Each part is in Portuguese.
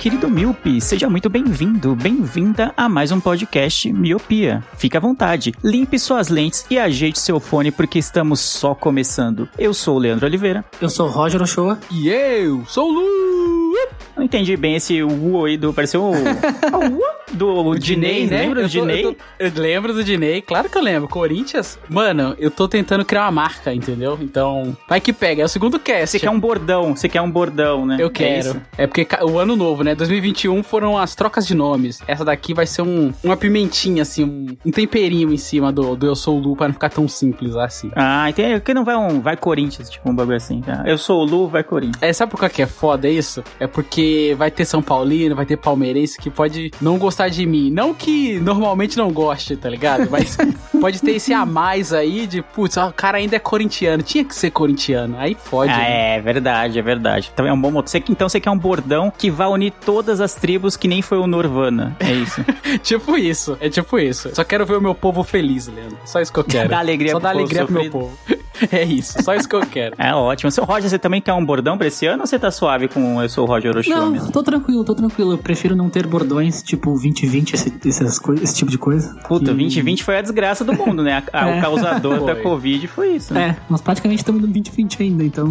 Querido Miope, seja muito bem-vindo, bem-vinda a mais um podcast Miopia. Fique à vontade, limpe suas lentes e ajeite seu fone porque estamos só começando. Eu sou o Leandro Oliveira. Eu sou o Roger Ochoa. E eu sou o Lu. Não entendi bem esse u aí do. Pareceu o. o do Dinei, né? lembra do Dinei? Eu, eu lembro do Dinei, claro que eu lembro. Corinthians, mano, eu tô tentando criar uma marca, entendeu? Então, vai que pega. É o segundo cast. Você quer um bordão, você quer um bordão, né? Eu É quero. isso? É, porque o ano novo, né? 2021 foram as trocas de nomes. Essa daqui vai ser um, uma pimentinha, assim, um, um temperinho em cima do, do Eu Sou o Lu pra não ficar tão simples assim. Ah, entendi. Porque não vai um. Vai Corinthians, tipo um bagulho assim. Tá? Eu sou o Lu, vai Corinthians. É, sabe por que é foda isso? É porque vai ter São Paulino, vai ter palmeirense que pode não gostar de mim. Não que normalmente não goste, tá ligado? Mas pode ter esse a mais aí de, putz, o cara ainda é corintiano, tinha que ser corintiano. Aí fode. Ah, né? é verdade, é verdade. Então é um bom moto. Você- Então você quer um bordão que vai unir todas as tribos que nem foi o Norvana. É isso. tipo isso, é tipo isso. Só quero ver o meu povo feliz, Leandro. Só isso que eu quero. Dá alegria Só pro dá alegria pro meu povo. É isso, só isso que eu quero. É ótimo. Seu Roger, você também quer um bordão pra esse ano ou você tá suave com eu sou o Roger Ochoa Não, mesmo? tô tranquilo, tô tranquilo. Eu prefiro não ter bordões, tipo 2020, esse, essas esse tipo de coisa. Puta, Que- 2020 foi a desgraça do mundo, né? A- a- O É. causador da Foi. Covid foi isso, né? É, nós praticamente estamos no 2020 ainda, então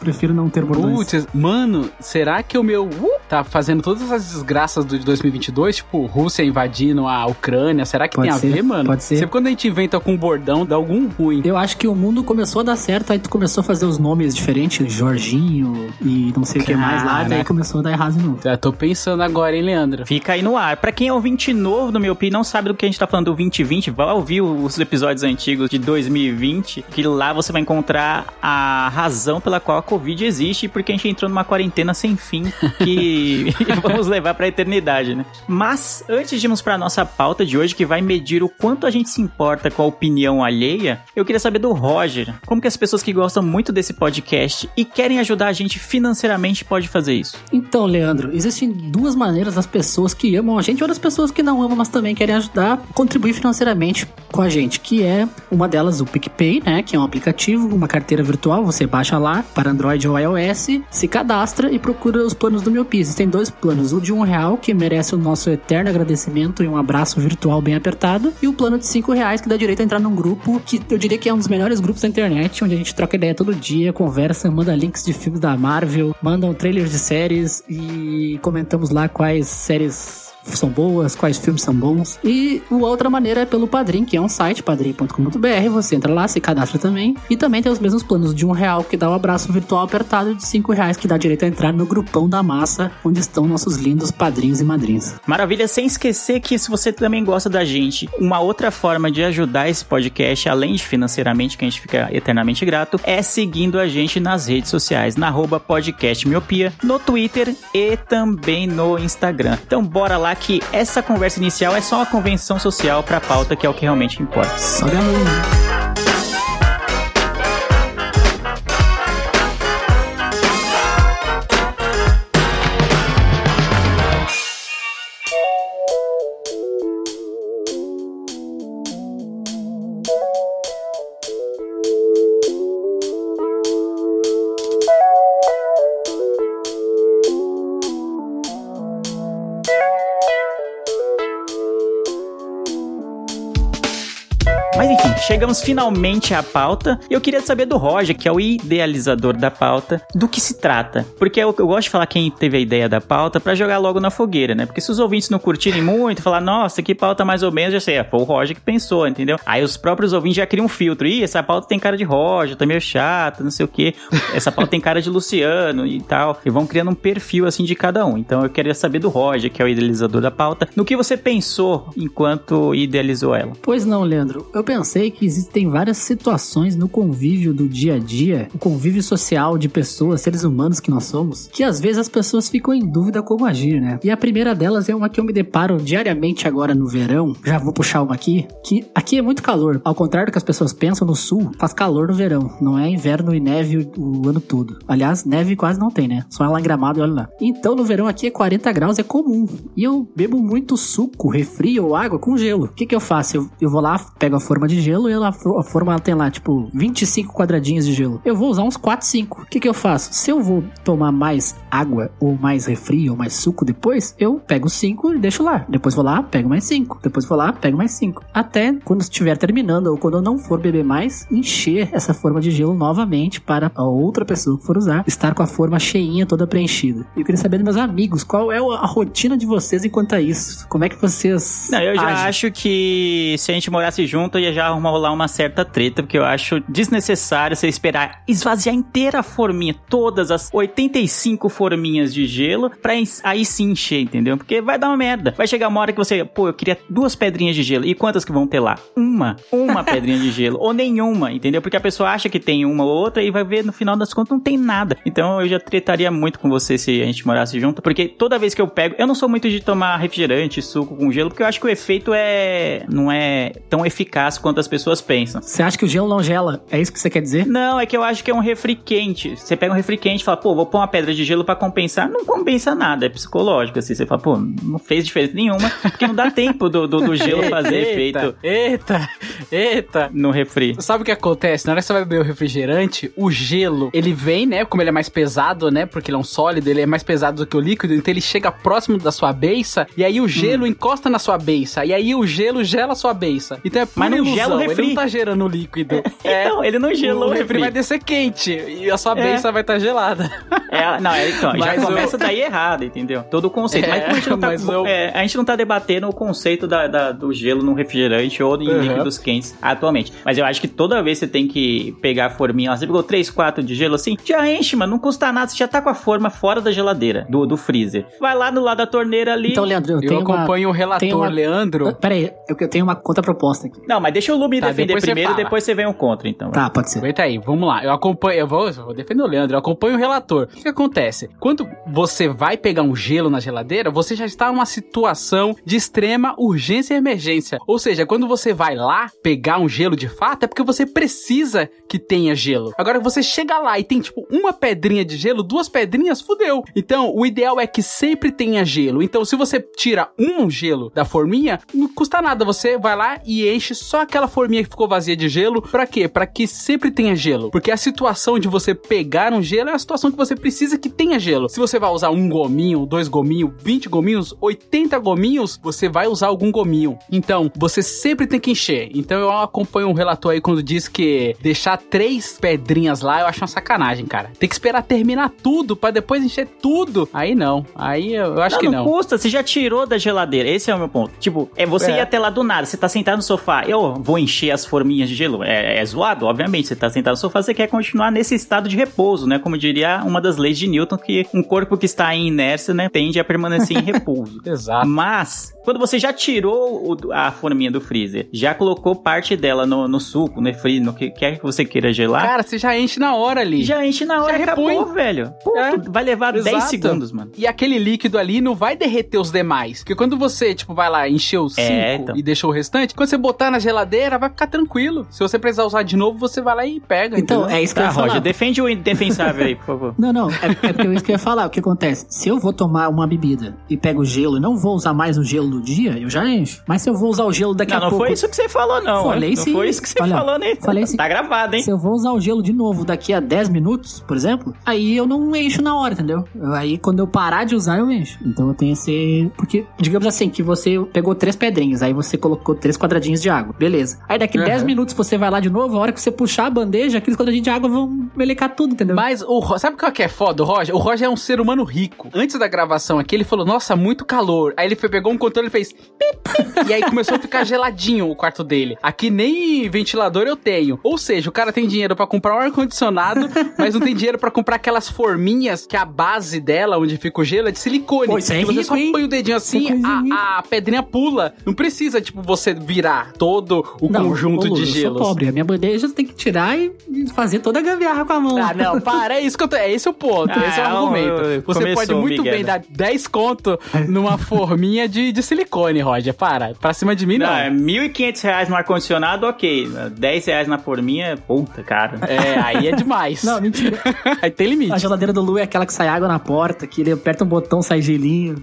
prefiro não ter bordões. Putz, mano, será que o meu uh, tá fazendo todas essas desgraças do de 2022? Tipo, Rússia invadindo a Ucrânia? Será que Pode tem ser, a ver, mano? pode ser. Sempre quando a gente inventa com um bordão, dá algum ruim. Eu acho que o mundo começou a dar certo, aí tu começou a fazer os nomes diferentes, Jorginho e não sei o que mais lá, daí começou a dar errado de novo. Já tô pensando agora, hein, Leandro? Fica aí no ar. Pra quem é ouvinte novo do Meu Pi e não sabe do que a gente tá falando do 2020, vai ouvir os episódios antigos de 2020, que lá você vai encontrar a razão pela qual a Covid existe e porque a gente entrou numa quarentena sem fim que vamos levar pra eternidade, né? Mas antes de irmos pra nossa pauta de hoje, que vai medir o quanto a gente se importa com a opinião alheia, eu queria saber do Roger, como que as pessoas que gostam muito desse podcast e querem ajudar a gente financeiramente pode fazer isso? Então, Leandro, existem duas maneiras das pessoas que amam a gente ou das pessoas que não amam, mas também querem ajudar a contribuir financeiramente com a gente, que é uma delas o PicPay, né, que é um aplicativo, uma carteira virtual, você baixa lá para Android ou iOS, se cadastra e procura os planos do Miopia. Existem dois planos, o de um real, que merece o nosso eterno agradecimento e um abraço virtual bem apertado, e o plano de cinco reais, que dá direito a entrar num grupo que eu diria que é um dos melhores grupos da internet, onde a gente troca ideia todo dia, conversa, manda links de filmes da Marvel, mandam trailers de séries e comentamos lá quais séries são boas, quais filmes são bons. E outra maneira é pelo Padrim, que é um site, padrim.com.br. Você entra lá, se cadastra também. E também tem os mesmos planos de um real que dá o abraço virtual apertado e de cinco reais que dá direito a entrar no grupão da massa, onde estão nossos lindos padrinhos e madrinhas. Maravilha, sem esquecer que se você também gosta da gente, uma outra forma de ajudar esse podcast, além de financeiramente, que a gente fica eternamente grato, é seguindo a gente nas redes sociais, na arroba podcast miopia, no Twitter e também no Instagram. Então bora lá que essa conversa inicial é só uma convenção social pra pauta, que é o que realmente importa. Chegamos finalmente à pauta. E eu queria saber do Roger, que é o idealizador da pauta, do que se trata. Porque eu, eu gosto de falar quem teve a ideia da pauta pra jogar logo na fogueira, né? Porque se os ouvintes não curtirem muito, falar, nossa, que pauta mais ou menos, já sei, é, foi o Roger que pensou, entendeu? Aí os próprios ouvintes já criam um filtro. Ih, essa pauta tem cara de Roger, tá meio chata, não sei o quê. Essa pauta tem cara de Luciano e tal. E vão criando um perfil assim de cada um. Então eu queria saber do Roger, que é o idealizador da pauta, no que você pensou enquanto idealizou ela. Pois não, Leandro. Eu pensei que existem várias situações no convívio do dia a dia, o convívio social de pessoas, seres humanos que nós somos, que às vezes as pessoas ficam em dúvida como agir, né? E a primeira delas é uma que eu me deparo diariamente agora no verão. Já vou puxar uma aqui, que aqui é muito calor. Ao contrário do que as pessoas pensam, no sul faz calor no verão, não é inverno e neve o, ano todo. Aliás, neve quase não tem, né? Só é lá em Gramado e olha lá. Então no verão aqui é 40 graus, é comum. E eu bebo muito suco, refri ou água com gelo. O que que eu faço? Eu, eu vou lá, pego a forma de gelo e ela, a forma ela tem lá, tipo, 25 quadradinhos de gelo. Eu vou usar uns 4, 5. O que que eu faço? Se eu vou tomar mais água ou mais refri ou mais suco depois, eu pego 5 e deixo lá. Depois vou lá, pego mais 5. Depois vou lá, pego mais 5. Até quando estiver terminando ou quando eu não for beber mais, encher essa forma de gelo novamente para a outra pessoa que for usar estar com a forma cheinha, toda preenchida. E eu queria saber dos meus amigos, qual é a rotina de vocês enquanto a isso? Como é que vocês. Não, eu já agem? acho que se a gente morasse junto, ia já arrumar rolar uma certa treta, porque eu acho desnecessário você esperar esvaziar inteira a forminha, todas as 85 forminhas de gelo, pra aí sim encher, entendeu? Porque vai dar uma merda. Vai chegar uma hora que você, pô, eu queria duas pedrinhas de gelo. E quantas que vão ter lá? Uma. Uma pedrinha de gelo. Ou nenhuma, entendeu? Porque a pessoa acha que tem uma ou outra e vai ver no final das contas não tem nada. Então eu já tretaria muito com você se a gente morasse junto, porque toda vez que eu pego, eu não sou muito de tomar refrigerante, suco com gelo, porque eu acho que o efeito é não é tão eficaz quanto as pessoas pensam. Você acha que o gelo não gela? É isso que você quer dizer? Não, é que eu acho que é um refri quente. Você pega um refri quente e fala, pô, vou pôr uma pedra de gelo pra compensar. Não compensa nada, é psicológico, assim. Você fala, pô, não fez diferença nenhuma, porque não dá tempo do, do, do gelo fazer efeito Eita, eita. no refri. Sabe o que acontece? Na hora que você vai beber o refrigerante, o gelo, ele vem, né? Como ele é mais pesado, né? Porque ele é um sólido, ele é mais pesado do que o líquido, então ele chega próximo da sua beiça, e aí o gelo encosta na sua beiça, e aí o gelo gela a sua beiça. Então é Mas não gela o ilusão, refri. Não tá gerando líquido. É. Então, ele não gelou o o refri refri. vai descer quente e a sua É. beiça vai estar gelada. É, não, é, então, já Mas o- começa daí errado, entendeu? Todo o conceito. É, mas, a, gente não tá, mas eu- é, a gente não tá debatendo o conceito da, da- do gelo no refrigerante ou em Uhum. líquidos quentes atualmente. Mas eu acho que toda vez você tem que pegar a forminha, lá, você pegou 3, 4 de gelo assim, já enche, mano, não custa nada, você já tá com a forma fora da geladeira, do, do freezer. Vai lá no lado da torneira ali. Então, Leandro, eu, Eu tenho uma... acompanho o relator uma- Leandro. Pera aí, eu, eu tenho uma contraproposta aqui. Não, mas deixa o Lumi Tá, defender depois você primeiro, fala. depois você vem o contra, então. Tá, pode ser. Aguenta aí, vamos lá. Eu acompanho, eu vou, eu vou defender o Leandro, eu acompanho o relator. O que, que acontece? Quando você vai pegar um gelo na geladeira, você já está numa situação de extrema urgência e emergência. Ou seja, quando você vai lá pegar um gelo de fato, é porque você precisa que tenha gelo. Agora você chega lá e tem tipo uma pedrinha de gelo, duas pedrinhas, fudeu. Então, o ideal é que sempre tenha gelo. Então, se você tira um gelo da forminha, não custa nada, você vai lá e enche só aquela forminha ficou vazia de gelo. Pra quê? Pra que sempre tenha gelo. Porque a situação de você pegar um gelo é a situação que você precisa que tenha gelo. Se você vai usar um gominho, dois gominhos, 20 gominhos, 80 gominhos, você vai usar algum gominho. Então, você sempre tem que encher. Então, eu acompanho um relator aí quando diz que deixar três pedrinhas lá, eu acho uma sacanagem, cara. Tem que esperar terminar tudo pra depois encher tudo. Aí não. Aí eu, eu acho não, que não não. custa, você já tirou da geladeira. Esse é o meu ponto. Tipo, é você É. ir até lá do nada, você tá sentado no sofá, eu vou encher as forminhas de gelo. É, é zoado, obviamente. Você tá sentado no sofá, você quer continuar nesse estado de repouso, né? Como diria uma das leis de Newton, que um corpo que está em inércia, né, tende a permanecer em repouso. Exato. Mas, quando você já tirou o- a forminha do freezer, já colocou parte dela no, no suco, no refri, no que quer que você queira gelar, Cara, você já enche na hora ali. já enche na hora já acabou, repõe. velho. Pô, É. vai levar 10 Exato. segundos, mano. E aquele líquido ali não vai derreter os demais. Porque quando você, tipo, vai lá, encheu os 5 É, então. e deixou o restante, quando você botar na geladeira, vai ficar tranquilo. Se você precisar usar de novo, você vai lá e pega. Então, entendeu? é isso que eu Tá, ia falar. Roger, defende o indefensável aí, por favor. Não, não, é, é porque é isso que eu ia falar. O que acontece? Se eu vou tomar uma bebida e pego gelo e não vou usar mais o gelo do dia, eu já encho. Mas se eu vou usar o gelo daqui Não, a não pouco. foi isso que você falou, não. Falei hein? sim. Não foi isso que você Olha, falou, né? falei sim. Tá gravado, hein? Se eu vou usar o gelo de novo daqui a 10 minutos, por exemplo, aí eu não encho na hora, entendeu? Eu- Aí quando eu parar de usar, eu encho. Então eu tenho esse. Porque, digamos assim, que você pegou três pedrinhas, aí você colocou três quadradinhos de água. Beleza. Aí daqui Uhum. 10 minutos você vai lá de novo, a hora que você puxar a bandeja, aqueles quadradinhos de água vão melecar tudo, entendeu? Mas o sabe o que é foda, o Roger? O Roger é um ser humano rico. Antes da gravação aqui, ele falou: Nossa, muito calor. Aí ele foi, pegou um controle e fez. pip, pip, e aí começou a ficar geladinho o quarto dele. Aqui nem ventilador eu tenho. Ou seja, o cara tem dinheiro pra comprar um ar-condicionado, mas não tem dinheiro pra comprar aquelas forminhas que a base dela, onde fica o gelo, é de silicone. Pô, isso é você rico, só hein? põe o dedinho assim, a, a pedrinha pula. Não precisa, tipo, você virar todo o Não, conjunto ô, Lu, de eu sou gelos. pobre. A minha bandeja tem que tirar e fazer toda a gambiarra com a mão. Ah, não, para, é isso que eu tô, é esse o ponto, Ah, esse é o é, argumento. eu- Você começou pode muito Miguel, bem dar 10 conto numa forminha de, de silicone, Roger, para, pra cima de mim não. Não, é 1.500 reais no ar-condicionado, ok. 10 reais na forminha, puta, cara. É, aí é demais. Não, mentira. aí tem limite. A geladeira do Lu é aquela que sai água na porta, que ele aperta um botão, sai gelinho.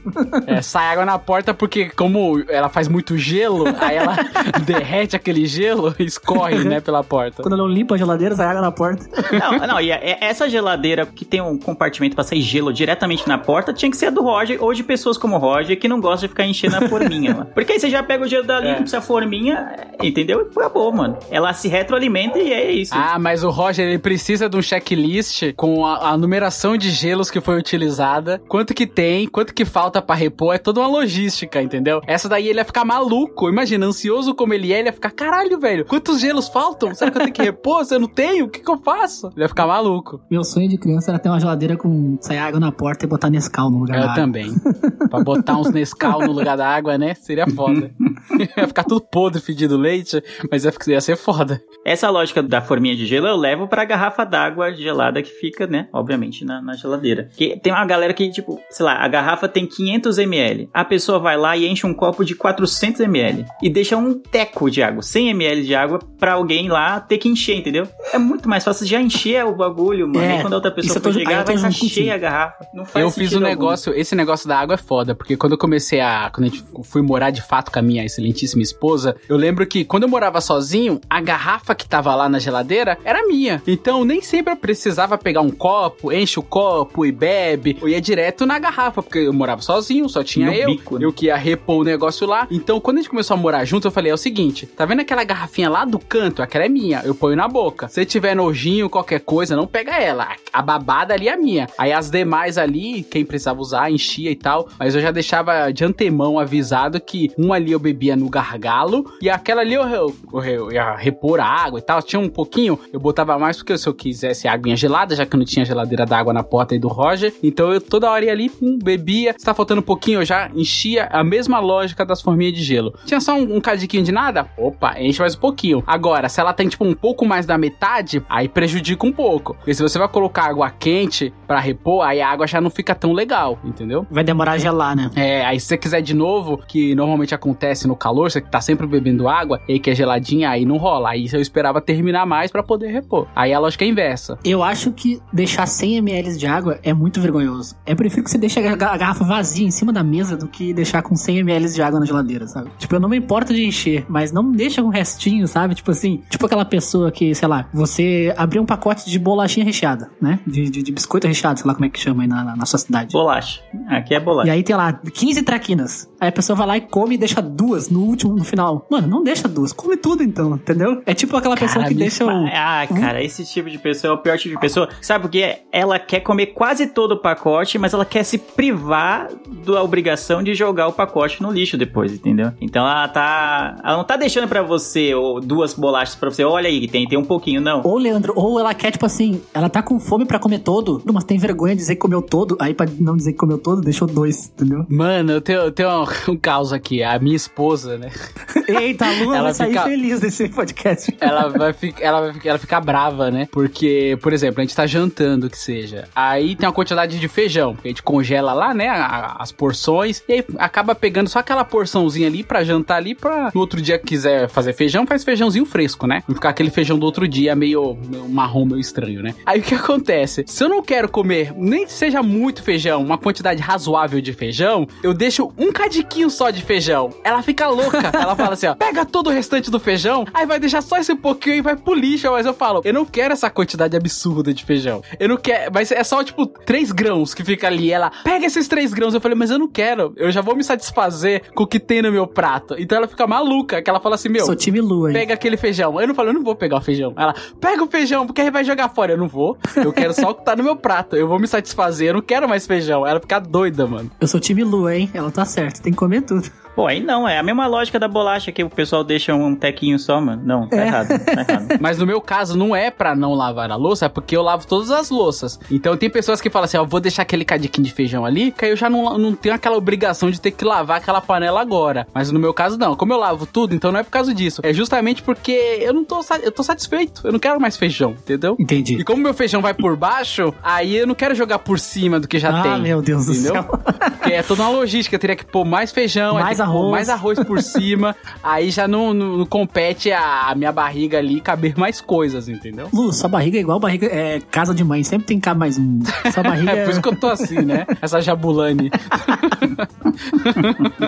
É, sai água na porta porque, como ela faz muito gelo, aí ela derrete aquele gelo e escorre, né, pela porta. Quando não limpo a geladeira, sai água na porta. Não, não, e é- essa geladeira que tem um compartimento pra sair gelo diretamente na porta tinha que ser a do Roger ou de pessoas como o Roger que não gostam de ficar enchendo a forminha. mano. Porque aí você já pega o gelo dali, É. não precisa forminha, entendeu? E acabou, mano. Ela se retroalimenta e é isso. Ah, mas o Roger, ele precisa de um checklist com a, a numeração de gelos que foi utilizada, quanto que tem, quanto que falta pra repor, é toda uma logística, entendeu? Essa daí ele ia ficar maluco, imagina, ansioso como ele é, ele ia ficar, caralho, velho, quantos gelos faltam? Será que eu tenho que repor? Se eu não tenho, o que que eu faço? Ele ia ficar maluco. Meu sonho de criança era ter uma geladeira com sair água na porta e botar Nescau no lugar Eu também. pra botar uns Nescau no lugar da água, né? Seria foda. ia ficar tudo podre, fedido leite, mas ia, ia ser foda. Essa lógica da forminha de gelo eu levo pra garrafa d'água gelada que fica, né, obviamente, na, na geladeira. Que tem uma galera que, tipo, sei lá, a garrafa tem 500 ml. A pessoa vai lá e enche um copo de 400 ml. E deixa um teco de água, 100 ml de água, pra alguém lá ter que encher, entendeu? É muito mais fácil já encher o bagulho, mano. É, e quando a outra pessoa for chegar, vai estar cheia a garrafa. Não faz eu fiz um algum. negócio, esse negócio da água é foda, porque quando eu comecei a. Quando a gente fui morar de fato com a minha excelentíssima esposa, eu lembro que quando eu morava sozinho, a garrafa que tava lá na geladeira era minha. Então nem sempre eu precisava pegar um copo, enche o copo e bebe. Eu ia direto na garrafa, porque eu morava sozinho, só tinha No eu. bico, né? Eu que ia repor o negócio lá. Então quando a gente começou a morar junto, eu falei: é o seguinte, tá vendo aquela garrafinha lá do canto? Aquela é minha, eu ponho na boca. Se tiver nojinho, qualquer coisa, não pega ela. A babada ali é minha. Aí as demais ali, quem precisava usar, enchia e tal. Mas eu já deixava de antemão avisado que um ali eu bebia no gargalo e aquela ali eu, eu, eu- ia repor a água e tal. Tinha um pouquinho, eu botava mais porque se eu quisesse aguinha gelada, já que não tinha geladeira d'água na porta aí do Roger. Então eu toda hora ia ali, pum, bebia. Se tá faltando um pouquinho, eu já enchia a mesma lógica das forminhas de gelo. Tinha só um, um cadiquinho de nada? Opa, enche mais um pouquinho. Agora, se ela tem tipo um pouco mais da metade, aí prejudica um pouco. Porque se você vai colocar água quente pra repor, aí a água já não fica tão legal, entendeu? Vai demorar a gelar, né? É, aí se você quiser de novo, que normalmente acontece no calor, você tá sempre bebendo água, e que é geladinha, aí não rola. Aí eu esperava terminar mais pra poder repor. Aí a lógica é inversa. Eu acho que deixar 100 ml de água é muito vergonhoso. Eu prefiro que você deixe a ga- a garrafa vazia em cima da mesa do que deixar com 100 ml de água na geladeira, sabe? Tipo, eu não me importo de encher, mas não deixa com restinho, sabe? Tipo assim, tipo aquela pessoa que, sei lá, você abriu um pacote de bolachinha recheada, né? De, de, de biscoito recheado, sei lá como é que chama aí na, na, na sua cidade. Bolacha. Aqui é bolacha. E aí tem lá 15 traquinas. Aí a pessoa vai lá e come e deixa duas no último, no final. Mano, não deixa duas, come tudo então, entendeu? É tipo aquela pessoa Cara, que deixa o. Ah, cara, esse tipo de pessoa é o pior tipo de pessoa. Sabe porque ela quer comer quase todo o pacote, mas ela quer se privar da obrigação de jogar o pacote no lixo depois, entendeu? Então ela tá. Ela não tá deixando pra você ou duas bolachas pra você. Olha aí, tem, tem um pouquinho, não. Ou, Leandro, ou ela quer, tipo assim, ela tá com fome pra comer todo, mas tem vergonha de dizer que comeu todo, aí pra não dizer que comeu todo, deixou dois, entendeu? Mano, eu tenho, eu tenho um, um caos aqui. A minha esposa, né? Eita, a Lua Ela vai sair fica- feliz desse podcast. ela vai ficar, ela vai ficar, ela fica brava, né? Porque, por exemplo, a gente tá jantando, que seja. Aí tem uma quantidade de feijão, que a gente congela lá, né? a- as porções. E aí acaba pegando só aquela porçãozinha ali pra jantar ali, pra no outro dia que quiser fazer feijão, faz feijãozinho fresco, né? Não ficar aquele feijão do outro dia meio, meio marrom, meio estranho, né? Aí o que acontece? Se eu não quero comer, nem que seja muito feijão, uma quantidade razoável de feijão, eu deixo um cadiquinho só de feijão. Ela fica louca. Ela fala assim, ó, pega todo o restante do feijão, aí vai deixar só esse pouquinho e vai pro lixo. Mas eu falo, eu não quero essa quantidade absurda de feijão. Eu não quero, mas é só, tipo, três grãos que fica ali. Ela, pega esses três grãos. Eu falei, mas eu não quero. Eu já vou me satisfazer com o que tem no meu prato. Então ela fica maluca, que ela fala assim, meu... Sou time Lua, hein? Pega aquele feijão. Eu não falo, eu não vou pegar o feijão. Ela, pega o feijão, porque aí vai jogar fora. Eu não vou. Eu quero só o que tá no meu prato. Eu vou me satisfazer. Eu não quero mais feijão. Ela fica doida, mano. Eu sou time Lua, hein? Ela tá certa, tem que comer tudo. Pô, aí não, é a mesma lógica da bolacha que o pessoal deixa um tequinho só, mano. Não, tá errado, tá errado. Mas no meu caso, não é pra não lavar a louça, é porque eu lavo todas as louças. Então tem pessoas que falam assim, ó, vou deixar aquele cadiquinho de feijão ali, que aí eu já não, não tenho aquela obrigação de ter que lavar aquela panela agora. Mas no meu caso, não. Como eu lavo tudo, então não é por causa disso. É justamente porque eu não tô, eu tô satisfeito. Eu não quero mais feijão, entendeu? Entendi. E como meu feijão vai por baixo, aí eu não quero jogar por cima do que já Ah, tem. meu Deus do entendeu? céu. Porque é toda uma logística, eu teria que pôr mais feijão, Mais arroz. mais arroz por cima, aí já não, não- não compete a, minha barriga ali caber mais coisas, entendeu? Lu, sua barriga é igual barriga. É casa de mãe, sempre tem que caber mais um. Sua barriga É por isso que eu tô assim, né? Essa jabulane.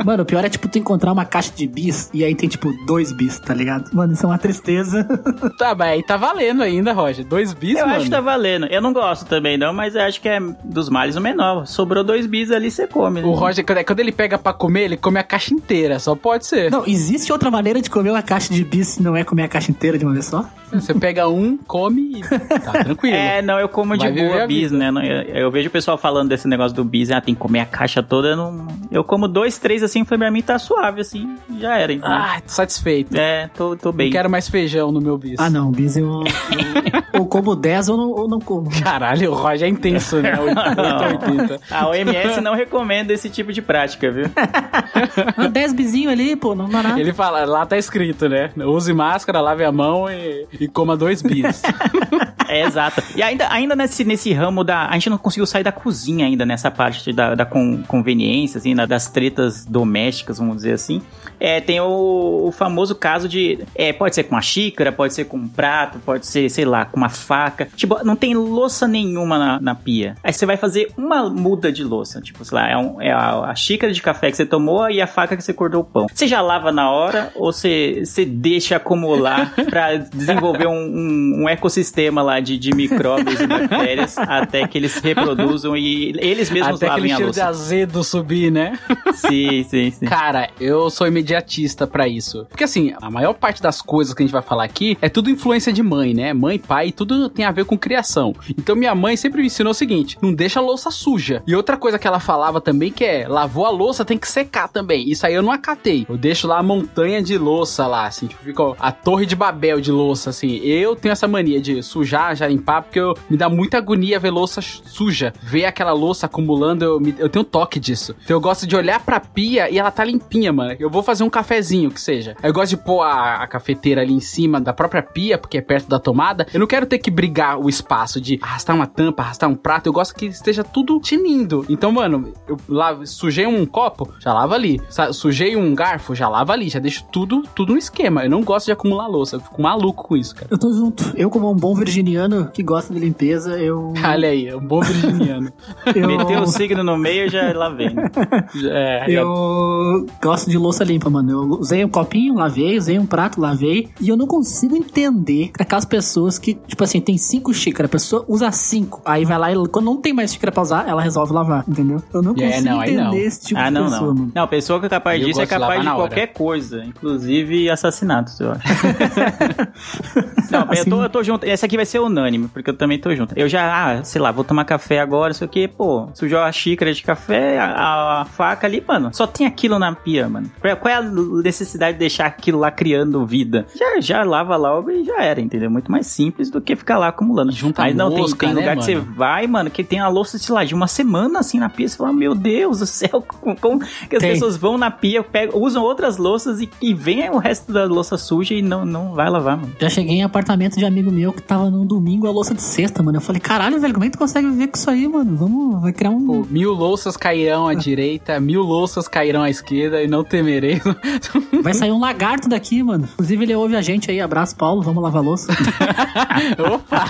Mano, o pior é, tipo, tu encontrar uma caixa de bis e aí tem, tipo, dois bis, tá ligado? Mano, isso é uma tristeza. Tá, mas aí tá valendo ainda, Roger. Dois bis, Eu mano. acho que tá valendo. Eu não gosto também, não, mas eu acho que é dos males o menor. Sobrou dois bis ali, você come. né? O Roger, quando, quando ele pega pra comer, ele come a caixa inteira. Só pode ser. Não, existe outra maneira de comer uma caixa de bis se não é comer a caixa inteira de uma vez só? Você pega um, come e tá tranquilo. É, não, eu como de Vai boa bis, né? Eu, eu vejo o pessoal falando desse negócio do bis, ah, tem que comer a caixa toda. Eu, não, eu como dois, três assim, foi pra mim tá suave, assim, já era, então. Ah, tô satisfeito. É, tô, tô bem. Não quero mais feijão no meu bis. Ah, não, bis eu. eu ou como 10 ou não, ou não como. Caralho, o Roger é intenso, né? 880. A OMS não recomenda esse tipo de prática, viu? Ah, 10 bizinho ali, pô, não dá nada. Ele fala, lá tá escrito, né? Use máscara, lave a mão e, e coma dois bis. É, exato. E ainda, ainda nesse, nesse ramo da. A gente não conseguiu sair da cozinha ainda nessa parte da, da con- conveniência, assim, na- das tretas domésticas, vamos dizer assim. É, tem o, o famoso caso de. É, pode ser com uma xícara, pode ser com um prato, pode ser, sei lá, com uma faca. Tipo, não tem louça nenhuma na, na pia. Aí você vai fazer uma muda de louça. Tipo, sei lá, é, um- é a, a xícara de café que você tomou e a faca que você cortou o pão. Você já lava na hora ou você, você deixa acumular pra desenvolver um, um- um ecossistema lá de, de micróbios e bactérias até que eles se reproduzam e eles mesmos Até lavem a louça. azedo subir, né? Sim, sim, sim. Cara, eu sou imediatista pra isso. Porque assim, a maior parte das coisas que a gente vai falar aqui é tudo influência de mãe, né? Mãe, pai, tudo tem a ver com criação. Então minha mãe sempre me ensinou o seguinte: não deixa a louça suja. E outra coisa que ela falava também que é, lavou a louça, tem que secar também. Isso aí eu não acatei. Eu deixo lá a montanha de louça lá, assim, tipo, fica a torre de Babel de louça, assim. Eu tenho essa mania de sujar, já limpar, porque eu, me dá muita agonia ver louça suja. Ver aquela louça acumulando, eu, me- eu tenho toque disso. Então eu gosto de olhar pra pia e ela tá limpinha, mano. Eu vou fazer um cafezinho, que seja. Eu gosto de pôr a, a cafeteira ali em cima da própria pia, porque é perto da tomada. Eu não quero ter que brigar o espaço de arrastar uma tampa, arrastar um prato. Eu gosto que esteja tudo tinindo. Então, mano, eu lavo, sujei um copo, já lava ali. Sujei um garfo, já lava ali. Já deixo tudo, tudo no esquema. Eu não gosto de acumular louça. Eu fico maluco com isso, cara. Eu tô junto. Eu, como um bom virginiano que gosta de limpeza, eu. Olha aí, é um bom virginiano. eu... Meteu o signo no meio já lá vem. é, Eu gosto de louça limpa, mano. Eu usei um copinho, lavei, usei um prato, lavei. E eu não consigo entender aquelas pessoas que, tipo assim, tem cinco xícaras, a pessoa usa cinco. Aí vai lá e quando não tem mais xícara pra usar, ela resolve lavar, entendeu? Eu não É, consigo não, entender não. esse tipo ah, de não, pessoa, não. mano. Não, pessoa que é capaz Eu disso é de capaz de hora. qualquer coisa, inclusive assassinatos, eu acho. Não, eu, Assim, tô, eu tô junto. Essa aqui vai ser unânime, porque eu também tô junto. Eu já, ah, sei lá, vou tomar café agora, isso aqui, pô, sujou a xícara de café, a, a faca ali, mano. Só tem aquilo na pia, mano. Qual qual é a necessidade de deixar aquilo lá criando vida? Já, já lava logo e já era, entendeu? Muito mais simples do que ficar lá acumulando. Junta Mas não, tem, mosca, tem né, lugar que você mano? vai, mano, que tem a louça, sei lá, de uma semana assim na pia. Você fala, meu Deus do céu, como, como que as Tem. pessoas vão na pia, pegam, usam outras louças e, e vem o resto da louça suja e não, não vai lavar, mano. Já cheguei em apartamento de amigo meu que tava num domingo a louça de sexta, mano. Eu falei, caralho, velho, como é que tu consegue viver com isso aí, mano? Vamos, vai criar um. Pô, mil louças cairão à direita, mil louças cairão à esquerda e não temerei. Vai sair um lagarto daqui, mano. Inclusive, ele ouve a gente aí. Abraço, Paulo. Vamos lavar a louça. Opa!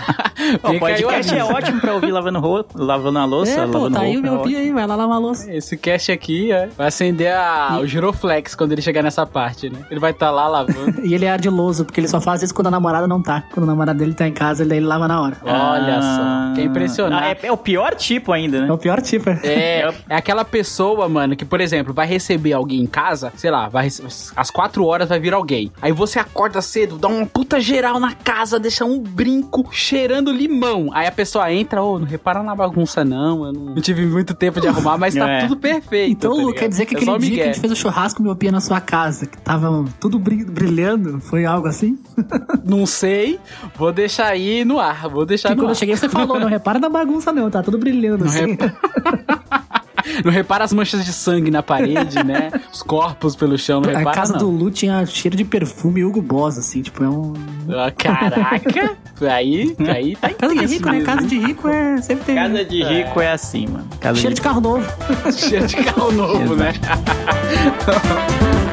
O podcast é ótimo pra ouvir lavando, ro lavando a louça. é, pô, lavando tá aí o roupa, meu é pia aí. Vai lá lavar a louça. Esse cast aqui é, vai acender a- o giroflex quando ele chegar nessa parte, né? Ele vai estar lá lavando. E ele é ardiloso, porque ele só faz isso quando a namorada não tá. Quando a namorada dele tá em casa, ele, ele lava na hora. Olha só, que Ah, impressionante. é, é o pior tipo ainda, né? É o pior tipo, é. É, é aquela pessoa, mano, que, por exemplo, vai receber alguém em casa, sei lá, vai às quatro horas vai vir alguém. Aí você acorda cedo, dá uma puta geral na casa, deixa um brinco cheirando limão. Aí a pessoa entra, ô, não repara na bagunça não, eu não, tive muito tempo de arrumar, mas tá É. tudo perfeito. Então, tá Lu, quer dizer que É aquele dia que a gente fez o churrasco miopia na sua casa, que tava tudo bri- brilhando, foi algo assim? Não sei, vou deixar aí no ar, vou deixar Que no quando eu ar. cheguei, você falou, não repara na bagunça não, tá tudo brilhando Não assim. Não repara as manchas de sangue na parede, né? Os corpos pelo chão, não A repara casa não. do Lu tinha cheiro de perfume Hugo Boss, assim, tipo, é um... Ah, Caraca! aí, aí tá Casa de rico, né? mesmo. Casa de rico é... sempre tem... Casa de rico é, assim, mano. Casa Cheiro de carro novo. Cheiro de carro novo, né?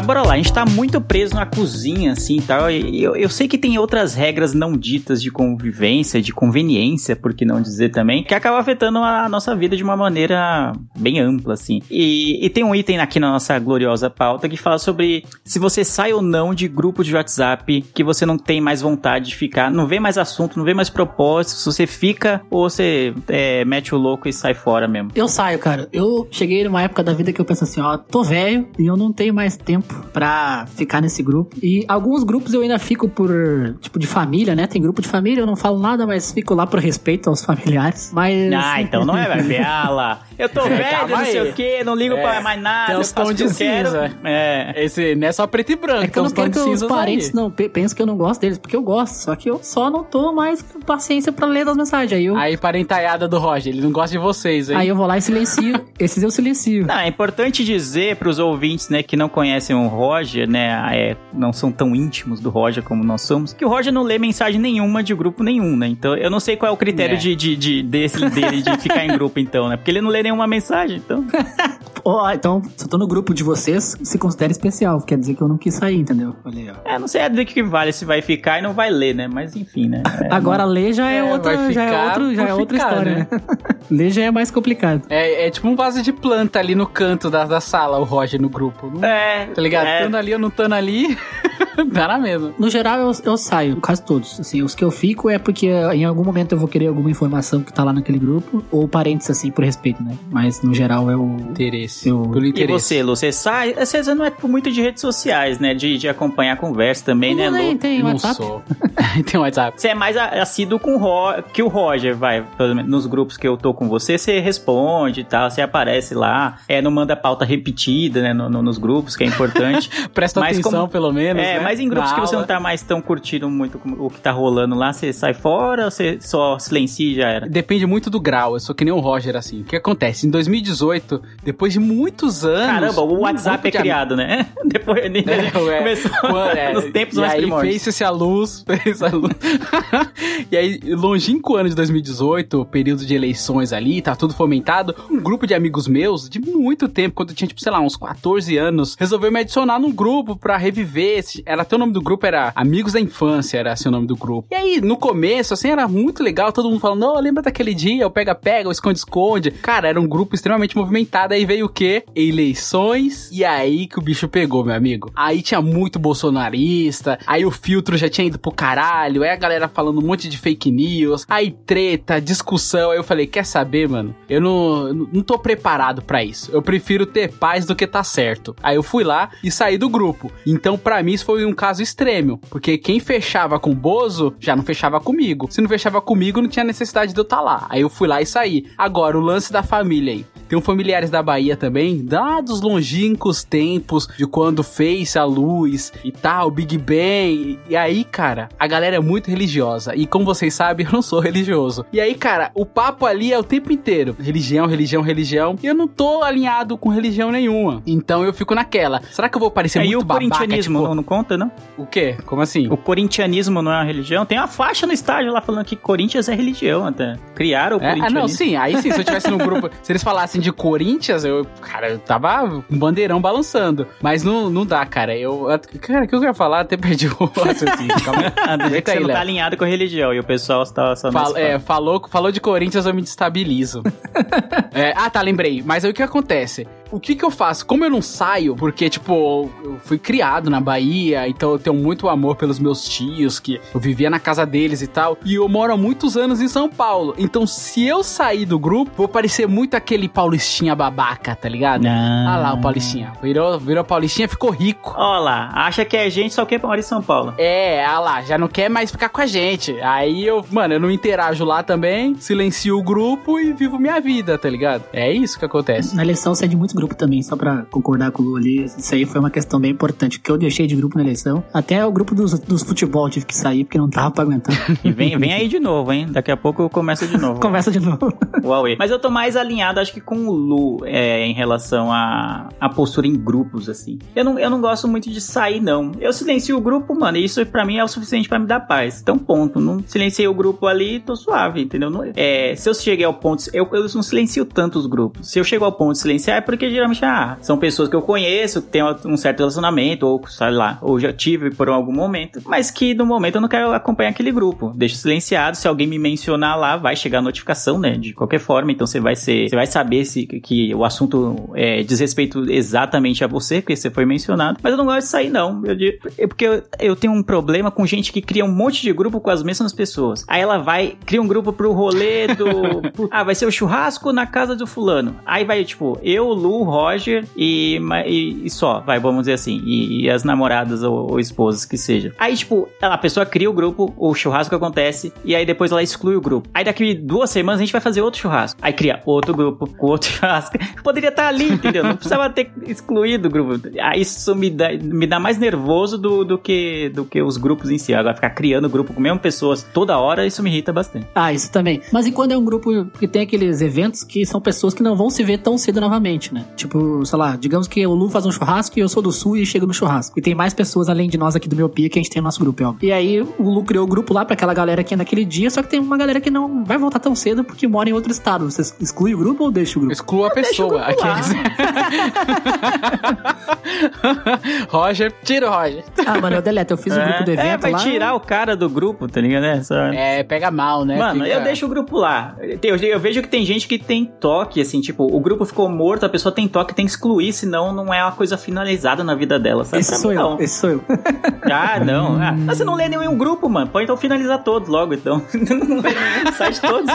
Mas bora lá, a gente tá muito preso na cozinha, assim e tal. E eu, eu sei que tem outras regras não ditas de convivência, de conveniência, por que não dizer também, que acaba afetando a nossa vida de uma maneira bem ampla, assim. E, e tem um item aqui na nossa gloriosa pauta que fala sobre se você sai ou não de grupo de WhatsApp que você não tem mais vontade de ficar, não vê mais assunto, não vê mais propósito, se você fica ou você é, mete o louco e sai fora mesmo. Eu saio, cara. Eu cheguei numa época da vida que eu penso assim, ó, tô velho e eu não tenho mais tempo pra ficar nesse grupo. E alguns grupos eu ainda fico por, tipo, de família, né? Tem grupo de família, eu não falo nada, mas fico lá por respeito aos familiares. Mas... Ah, então não é, vai ver. Lá. Eu tô velho, calma não sei aí. o que, não ligo É, pra mais nada. tem eu uns faço tons o que eu de quero. cinza. É. Esse não é só preto e branco, É que eu não quero que os parentes aí. não pe- pensem que eu não gosto deles, porque eu gosto. Só que eu só não tô mais com paciência pra ler as mensagens. Aí eu, aí, Aí, parentaiada do Roger, ele não gosta de vocês, hein? eu vou lá e silencio. Esses eu silencio. Não, é importante dizer pros ouvintes, né, que não conhecem o Roger, né, é, não são tão íntimos do Roger como nós somos, que o Roger não lê mensagem nenhuma de grupo nenhum, né? Então eu não sei qual é o critério É. de, de, de- desse, dele de ficar em grupo, então, né? Porque ele não lê nenhuma mensagem, então. Ó, então, se eu tô no grupo de vocês, se considera especial. Quer dizer que eu não quis sair, entendeu? Olha. É, não sei a dizer que vale se vai ficar e não vai ler, né? Mas enfim, né? É, Agora ler já é, É, outra, já é outro, já é outra ficar, história, né? né? ler já é mais complicado. É, é tipo um vaso de planta ali no canto da, da sala, o Roger no grupo. Não- É, Tá ligado? é. Tando ali ou não tando ali, dá na mesma. No geral, eu, eu saio, quase todos. Assim, os que eu fico é porque eh, em algum momento eu vou querer alguma informação que tá lá naquele grupo, ou parentes, assim, por respeito, né? Mas no geral é o. Interesse. Eu- Pelo E interesse. você, Lu, você sai. Você não é muito de redes sociais, né? De, de acompanhar a conversa também, né, tem, Lu? tem Eu não WhatsApp. sou. Tem WhatsApp. Você é mais assíduo com o Ro que o Roger, vai. pelo menos Nos grupos que eu tô com você, você responde e tal, você aparece lá. É, não manda pauta repetida, né? no- no- nos grupos, que é importante. Presta Mas atenção, como- pelo menos. é, né? Mas em grupos que você não tá mais tão curtindo muito o que tá rolando lá, você sai fora ou você só silencia e já era? Depende muito do grau, eu sou que nem o Roger, assim. O que acontece? Em 2018, depois de muitos anos. Caramba, o um WhatsApp grupo é de criado, né? Depois É, começou é, nos tempos e mais aí primórdios. fez-se a luz, fez a luz. e aí, longínquo ano de 2018, período de eleições ali, tá tudo fomentado, um grupo de amigos meus, de muito tempo, quando eu tinha, tipo, sei lá, uns 14 anos, resolveu me adicionar num grupo pra reviver, esse- era até o nome do grupo, era Amigos da Infância, era assim o nome do grupo. E aí, no começo, assim, era muito legal, todo mundo falando, oh, lembra daquele dia, o pega-pega, o esconde-esconde. Cara, era um grupo extremamente movimentado, aí veio o quê? Eleições, e aí que o bicho pegou, meu amigo. Aí tinha muito bolsonarista, aí o filtro já tinha ido pro caralho, aí a galera falando um monte de fake news, aí treta, discussão, aí eu falei, quer saber, mano? Eu não, não tô preparado pra isso. Eu prefiro ter paz do que tá certo. Aí eu fui lá e saí do grupo. Então, pra mim, isso foi um caso extremo, porque quem fechava com o Bozo já não fechava comigo. Se não fechava comigo, não tinha necessidade de eu estar lá. Aí eu fui lá e saí. Agora, o lance da família aí. Tem um familiares da Bahia também, lá dos longínquos tempos de quando fez a luz e tal, Big Bang. E aí, cara, a galera é muito religiosa. E como vocês sabem, eu não sou religioso. E aí, cara, o papo ali é o tempo inteiro: religião, religião, religião. E eu não tô alinhado com religião nenhuma. Então eu fico naquela. Será que eu vou parecer Aí muito o babaca? corintianismo tipo, não, não conta, não? O quê? Como assim? O corintianismo não é uma religião? Tem uma faixa no estádio lá falando que Corinthians é religião até. Criaram o É, ah, corintianismo. não, sim, aí sim, se eu tivesse no grupo, se eles falassem de Corinthians, eu, cara, eu tava com bandeirão balançando. Mas não, não dá, cara. Eu, cara, o que eu ia falar? Até perdi o raciocínio. Calma aí. Jeito que você não tá alinhado com a religião e o pessoal está só Fal- é, falou, falou de Corinthians, eu me destabilizo. É, ah, tá, lembrei. Mas aí o que acontece? O que que eu faço? Como eu não saio, porque, tipo, eu fui criado na Bahia, então eu tenho muito amor pelos meus tios, que eu vivia na casa deles e tal, e eu moro há muitos anos em São Paulo. Então, se eu sair do grupo, vou parecer muito aquele paulistinha babaca, tá ligado? Não. Ah lá, o paulistinha. Virou, virou paulistinha, ficou rico. Ó lá, acha que é gente, só quer morar em São Paulo. É, ah lá, já não quer mais ficar com a gente. Aí eu, mano, eu não interajo lá também, silencio o grupo e vivo minha vida, tá ligado? É isso que acontece. Na eleição você é de muitos grupos também, só pra concordar com o Lu ali. Isso aí foi uma questão bem importante, porque eu deixei de grupo na eleição. Até o grupo dos, dos futebol tive que sair, porque não tava pra aguentar. E vem, vem aí de novo, hein? Daqui a pouco eu começo de novo. Conversa de novo. Huawei. Mas eu tô mais alinhado, acho que com o Lu é, em relação à a, postura em grupos, assim. Eu não, eu não gosto muito de sair, não. Eu silencio o grupo, mano, e isso pra mim é o suficiente pra me dar paz. Então, ponto. Não silenciei o grupo ali, tô suave, entendeu? Não- é, se eu cheguei ao ponto. Eu, eu não silencio tanto os grupos. Se eu chego ao ponto de silenciar, é porque geralmente ah, são pessoas que eu conheço, que tem um certo relacionamento, ou sei lá, ou já tive por algum momento, mas que no momento eu não quero acompanhar aquele grupo. Deixo silenciado. Se alguém me mencionar lá, vai chegar a notificação, né? De qualquer forma. Então você vai ser. Você vai saber se que o assunto é, diz respeito exatamente a você, porque você foi mencionado. Mas eu não gosto de sair, não. Eu, é porque eu, eu tenho um problema com gente que cria um monte de grupo com as mesmas pessoas. Aí ela vai, cria um grupo pro rolê do. pro- ah, vai ser o churrasco na casa do fulano. Aí vai, tipo, eu, Lu, Roger e, e, e só, vai, vamos dizer assim. E, e as namoradas ou, ou esposas que seja. Aí, tipo, a pessoa cria o grupo, o churrasco acontece, e aí depois ela exclui o grupo. Aí daqui duas semanas a gente vai fazer outro churrasco. Aí cria outro grupo, com outro churrasco. Poderia estar ali, entendeu? Não precisava ter excluído o grupo. Aí isso me dá, me dá mais nervoso do, do, que, do que os grupos em si. Agora, ficar criando grupo com mesmas pessoas toda hora, isso me irrita bastante. Ah, isso também. Mas e quando é um grupo que tem aqueles eventos que são pessoas que não vão se ver tão cedo novamente, né? Tipo, sei lá, digamos que o Lu faz um churrasco e eu sou do sul e chego no churrasco. E tem mais pessoas além de nós aqui do Miopia que a gente tem no nosso grupo, é óbvio. E aí o Lu criou o grupo lá pra aquela galera que é naquele dia, só que tem uma galera que não vai voltar tão cedo porque mora em outro estado. Você exclui o grupo ou deixa o grupo? Exclua a pessoa. Aqueles... Roger, tira o Roger. Ah, mano, eu deleto. Eu fiz o grupo do evento é, vai lá. tirar o cara do grupo, tá ligado? né? Só- É, pega mal, né? Mano, Fica- eu deixo o grupo lá. Eu, eu vejo que tem gente que tem toque, assim, tipo, o grupo ficou morto, a pessoa tem toque, tem que excluir, senão não é uma coisa finalizada na vida dela, sabe? Esse Pra sou mim, eu, não. esse sou eu. Ah, não. Ah, mas você não lê nenhum grupo, mano. Pode então finalizar todos logo, então. não lê nenhum, sai de todos.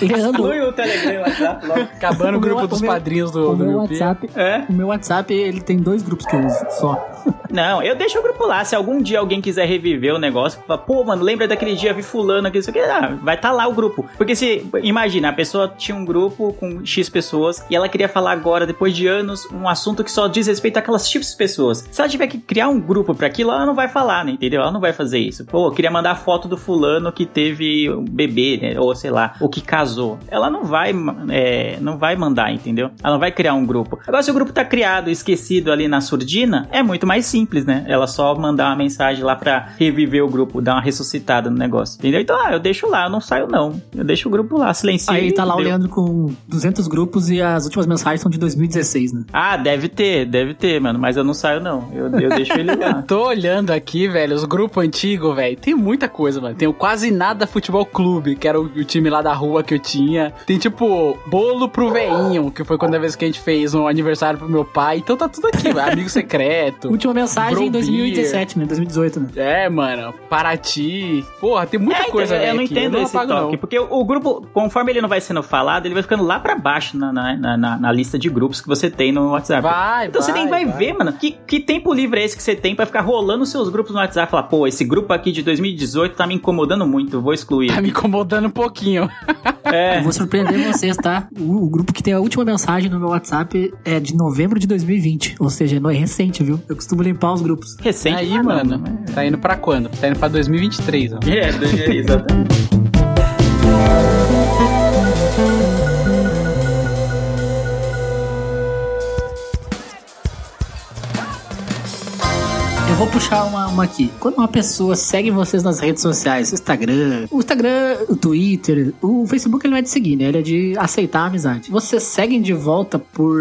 Leandro, Exclui o Telegram e o WhatsApp logo. Acabando o O grupo meu- dos meu- padrinhos do, o do meu. WhatsApp, É? o meu WhatsApp, ele tem dois grupos que eu uso só. Não, eu deixo o grupo lá. Se algum dia alguém quiser reviver o negócio, fala, pô, mano, lembra daquele dia, vi fulano aqui, isso aqui. Ah, vai estar lá o grupo. Porque se, imagina, a pessoa tinha um grupo com X pessoas e ela queria falar agora, depois de anos, um assunto que só diz respeito àquelas X pessoas. Se ela tiver que criar um grupo pra aquilo, ela não vai falar, né? Entendeu? Ela não vai fazer isso. Pô, queria mandar foto do fulano que teve um bebê, né? Ou sei lá, ou que casou. Ela não vai, é, não vai mandar, entendeu? Ela não vai criar um grupo. Agora, se o grupo tá criado, esquecido ali na surdina, é muito mais simples, né? Ela só mandar uma mensagem lá pra reviver o grupo, dar uma ressuscitada no negócio, entendeu? Então, ah, eu deixo lá, eu não saio não. Eu deixo o grupo lá, silencio. Aí tá lá o deu. Leandro com 200 grupos e as últimas mensagens são de 2016, né? Ah, deve ter, deve ter, mano, mas eu não saio não. Eu, eu deixo ele lá. Tô olhando aqui, velho, os grupos antigos, velho. Tem muita coisa, mano. Tem o Quase Nada Futebol Clube, que era o, o time lá da rua que eu tinha. Tem, tipo, Bolo pro Veinho, que foi quando a vez que a gente fez um aniversário pro meu pai. Então tá tudo aqui, velho. Amigo secreto. Última mensagem em 2017, né? 2018, né? É, mano. Paraty. Porra, tem muita É, então, coisa, eu velho. não aqui. entendo eu não esse apago, toque, não. porque o, o grupo, conforme ele não vai sendo falado, ele vai ficando lá pra baixo na, na, na- na- na lista de grupos que você tem no WhatsApp. Vai, então você nem vai, ver, mano, que, que tempo livre é esse que você tem pra ficar rolando os seus grupos no WhatsApp e falar, pô, esse grupo aqui de 2018 tá me incomodando muito, vou excluir. Tá me incomodando um pouquinho. É, Eu vou surpreender vocês, tá? O, o grupo que tem a última mensagem no meu WhatsApp é de novembro de 2020. Ou seja, não é recente, viu? Eu costumo limpar os grupos. recente. Aí, ah, não, mano. né? Tá indo pra quando? Tá indo pra 2023, ó. É, é, exatamente. vou puxar uma, uma aqui. Quando uma pessoa segue vocês nas redes sociais, Instagram, o Instagram, o Twitter, o Facebook ele não é de seguir, né? Ele é de aceitar a amizade. Vocês seguem de volta por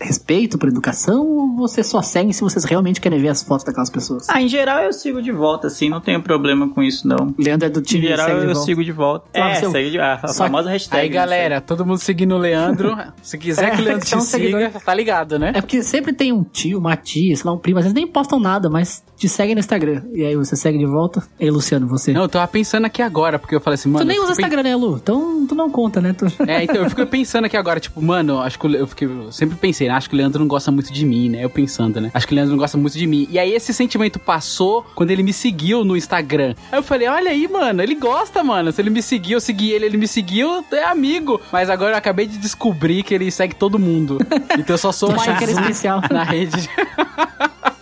respeito, por educação, ou vocês só seguem se vocês realmente querem ver as fotos daquelas pessoas? Ah, em geral eu sigo de volta, assim, não tenho problema com isso, não. O Leandro é do Em time geral segue de eu volta. sigo de volta. É, seu- segue de a Só- famosa hashtag. Aí, né, galera, todo mundo seguindo o Leandro. Se quiser É, que o Leandro é um te siga, seguidor. tá ligado, né? É porque sempre tem um tio, uma tia, sei lá, um primo, às vezes nem postam nada, mas te seguem no Instagram. E aí você segue de volta. Ei, Luciano, você. Não, eu tava pensando aqui agora, porque eu falei assim, mano. tu nem usa Instagram, né, Lu? Então tu não conta, né? Tu... É, então eu fico pensando aqui agora, tipo, mano, acho que eu, fiquei, eu sempre pensei, né? Acho que o Leandro não gosta muito de mim, né? Eu pensando, né? Acho que o Leandro não gosta muito de mim. E aí esse sentimento passou quando ele me seguiu no Instagram. Aí eu falei, olha aí, mano, ele gosta, mano. Se ele me seguiu, eu segui ele, ele me seguiu, é amigo. Mas agora eu acabei de descobrir que ele segue todo mundo. Então eu só sou mais um especial. na rede.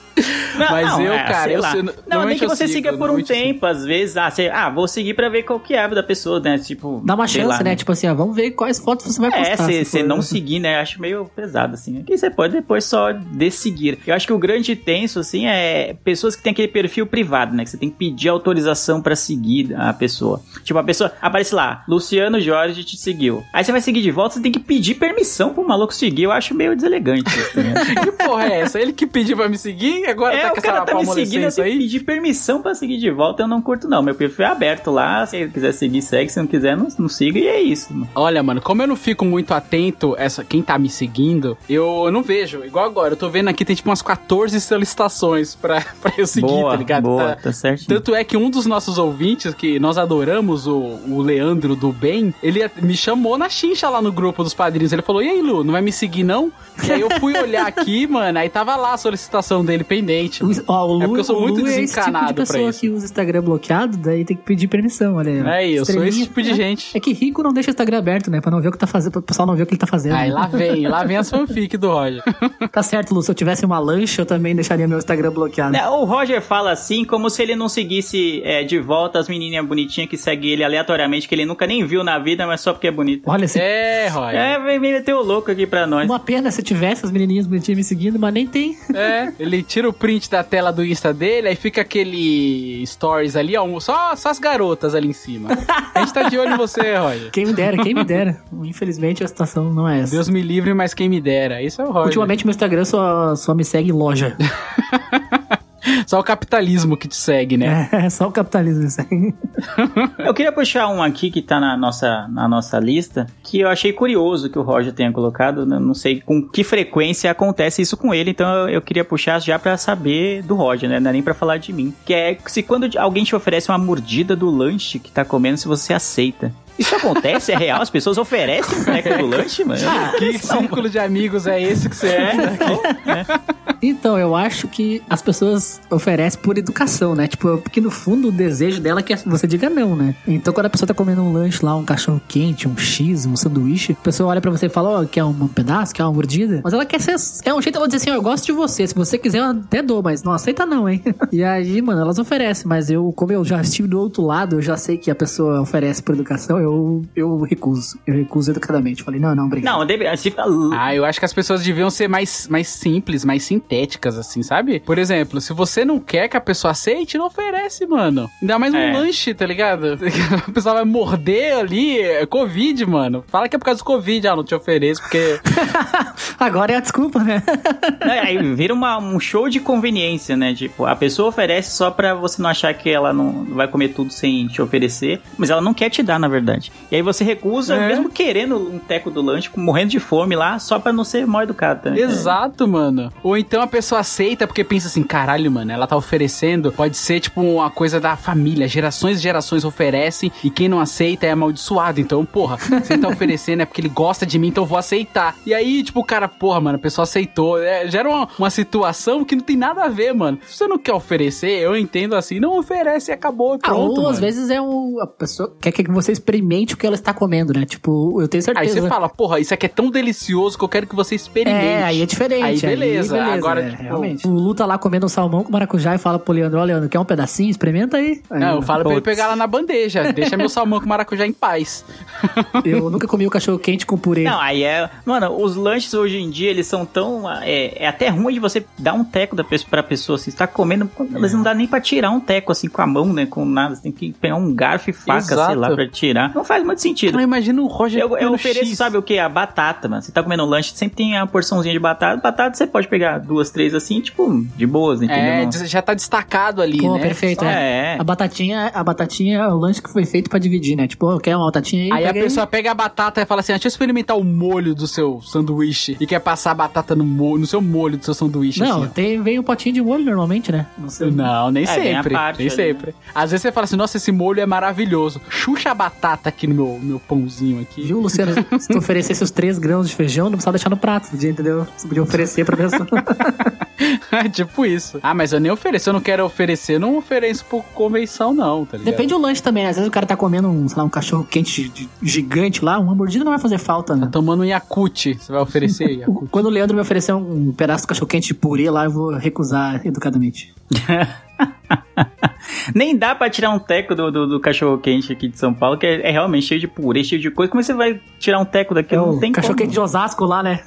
Não, Mas não, eu, é, cara, sei eu lá. sei- Não, nem que você sigo, siga por um tempo, às vezes. Ah, você, ah, vou seguir pra ver qual que é a vida da pessoa, né? Tipo. Dá uma sei chance, lá, né? Tipo assim, ó, vamos ver quais fotos você vai É, postar. se se você for- não seguir, né? Acho meio pesado, assim. Aqui você pode depois só desseguir. Eu acho que o grande tenso, assim, é pessoas que têm aquele perfil privado, né? Que você tem que pedir autorização pra seguir a pessoa. Tipo, a pessoa aparece lá, Luciano Jorge te seguiu. Aí você vai seguir de volta, você tem que pedir permissão pro maluco seguir. Eu acho meio deselegante né? Que porra é essa? Ele que pediu pra me seguir, agora É, tá o cara tá me seguindo, eu tenho que pedir permissão pra seguir de volta, eu não curto não. Meu perfil é aberto lá, se ele quiser seguir, segue, se não quiser, não, não siga e é isso. mano. Olha, mano, como eu não fico muito atento essa quem tá me seguindo, eu não vejo. Igual agora, eu tô vendo aqui tem tipo umas 14 solicitações pra, pra eu seguir, boa, tá ligado? boa, Tá- tá certo. Tanto é que um dos nossos ouvintes, que nós adoramos, o, o Leandro do Bem, ele me chamou na chincha lá no grupo dos padrinhos. Ele falou: E aí, Lu, não vai me seguir não? E aí eu fui olhar aqui, mano, aí tava lá a solicitação dele pendente. O, ó, o Lu, É porque eu sou o muito Lu é esse desencanado tipo de pessoa isso. que usa Instagram bloqueado, daí tem que pedir permissão, olha aí. É, eu sou esse tipo de né? gente. É que rico não deixa o Instagram aberto, né? Pra não ver o que tá fazendo, pro pessoal não ver o que ele tá fazendo. Aí né? lá vem, lá vem as fanfic do Roger. Tá certo, Lu. Se eu tivesse uma lancha, eu também deixaria meu Instagram bloqueado. É, O Roger fala assim como se ele não seguisse é, de volta as menininhas bonitinhas que seguem ele aleatoriamente, que ele nunca nem viu na vida, mas só porque é bonita. Olha, se... É, Roger. É, vem vem meter o louco aqui pra nós. uma pena se tivesse as menininhas bonitinhas me seguindo, mas nem tem. É, ele tira o print da tela do Insta dele, aí fica aquele stories ali, ó, só, só as garotas ali em cima. A gente tá de olho em você, Roger. Quem me dera, quem me dera. Infelizmente a situação não é essa. Deus me livre, mas quem me dera. Isso é o Roger. Ultimamente meu Instagram só, só me segue em loja. Só o capitalismo que te segue, né? É, só o capitalismo me segue. Eu queria puxar um aqui que tá na nossa, na nossa lista, que eu achei curioso que o Roger tenha colocado. né? Não sei com que frequência acontece isso com ele, então eu, eu queria puxar já pra saber do Roger, né? Não é nem pra falar de mim. Que é se quando alguém te oferece uma mordida do lanche que tá comendo, se você aceita. Isso acontece? É real? As pessoas oferecem o boneco do lanche, mano? Ah, Que círculo de amigos é esse que você é? Então, eu acho que as pessoas oferecem por educação, né? Tipo, porque no fundo o desejo dela é que você diga não, né? Então, quando a pessoa tá comendo um lanche lá, um cachorro quente, um X, um sanduíche, a pessoa olha pra você e fala, ó, quer um pedaço, quer uma mordida? Mas ela quer ser. É um jeito dela dizer assim, ó, eu gosto de você. Se você quiser, eu até dou, mas não aceita não, hein? e aí, mano, elas oferecem, mas eu, como eu já estive do outro lado, eu já sei que a pessoa oferece por educação, eu, eu recuso. Eu recuso educadamente. Falei, não, não, obrigado. Não, deve, se, Ah, eu acho que as pessoas deviam ser mais, mais simples, mais sintéticas, assim, sabe? Por exemplo, se você não quer que a pessoa aceite, não oferece, mano. Ainda mais um É. lanche, tá ligado? A pessoa vai morder ali, é Covid, mano. Fala que é por causa do Covid, ah, não te ofereço, porque... Agora é a desculpa, né? É, aí vira uma- um show de conveniência, né? Tipo, a pessoa oferece só pra você não achar que ela não vai comer tudo sem te oferecer, mas ela não quer te dar, na verdade. E aí você recusa, É. mesmo querendo um teco do lanche, morrendo de fome lá, só pra não ser mal educado. Né? Exato, mano. Ou então a pessoa aceita porque pensa assim, caralho, mano, ela tá oferecendo, pode ser tipo uma coisa da família, gerações e gerações oferecem e quem não aceita é amaldiçoado. Então, porra, se ele tá oferecendo é porque ele gosta de mim, então eu vou aceitar. E aí, tipo, o cara, porra, mano, a pessoa aceitou. É, gera uma, uma situação que não tem nada a ver, mano. Se você não quer oferecer, eu entendo assim, não oferece e acabou, e Ah, pronto. ou mano. às vezes é o, a pessoa quer que você experimente experimente o que ela está comendo, né? Tipo, eu tenho Aí certeza. você fala, porra, isso aqui é tão delicioso que eu quero que você experimente. É, aí é diferente. Aí beleza. Agora, é, tipo, realmente. O Lu tá lá comendo um salmão com maracujá e fala pro Leandro, ó, Leandro, quer um pedacinho? Experimenta aí. aí Não, eu falo pra ele Putz. pegar lá na bandeja. Deixa meu salmão com maracujá em paz. Eu nunca comi o cachorro quente com purê. Não, aí é. Mano, os lanches hoje em dia, eles são tão. É, é até ruim de você dar um teco da pessoa, pra pessoa. Assim, você tá comendo. Eles não dá nem pra tirar um teco assim com a mão, né? Com nada. Você tem que pegar um garfo e faca, Exato. sei lá, pra tirar. Não faz muito sentido. Não, imagina o Roger Eu, eu ofereço, X. sabe o que? A batata, mano. Você tá comendo um lanche, sempre tem a porçãozinha de batata. Batata você pode pegar duas, três assim, tipo, de boas, entendeu? É, já tá destacado ali, Pô, né? perfeito, É. é. A batatinha, a batatinha é o lanche que foi feito pra dividir, né? Tipo, ó, quer uma batatinha aí? Aí a pessoa pega a batata e fala assim: ah, deixa eu experimentar o molho do seu sanduíche. E quer passar a batata no, molho, no seu molho do seu sanduíche. Não, assim, tem, vem um potinho de molho normalmente, né? Não sei. Não, nem É, vem a sempre. parte nem ali, sempre. Às vezes você fala assim, nossa, esse molho é maravilhoso. Xuxa a batata aqui no meu, meu pãozinho aqui. Viu, Luciano? Se tu oferecesse os três grãos de feijão, não precisava deixar no prato, podia, entendeu? Você podia oferecer pra pessoa. tipo isso. Ah, mas eu nem ofereço. Eu não quero oferecer, não ofereço por convenção, não, tá ligado? Depende do lanche também. Às vezes o cara tá comendo um, sei lá, um cachorro quente gigante lá, uma mordida não vai fazer falta, né? Tá tomando um Yakut. Você vai oferecer Yakut? Quando o Leandro me oferecer um pedaço de cachorro quente de purê lá, eu vou recusar educadamente. Nem dá pra tirar um teco do, do, do cachorro quente aqui de São Paulo, que é, é realmente cheio de purê, cheio de coisa. Como você vai tirar um teco É daquilo? Não tem cachorro quente de Osasco lá, né?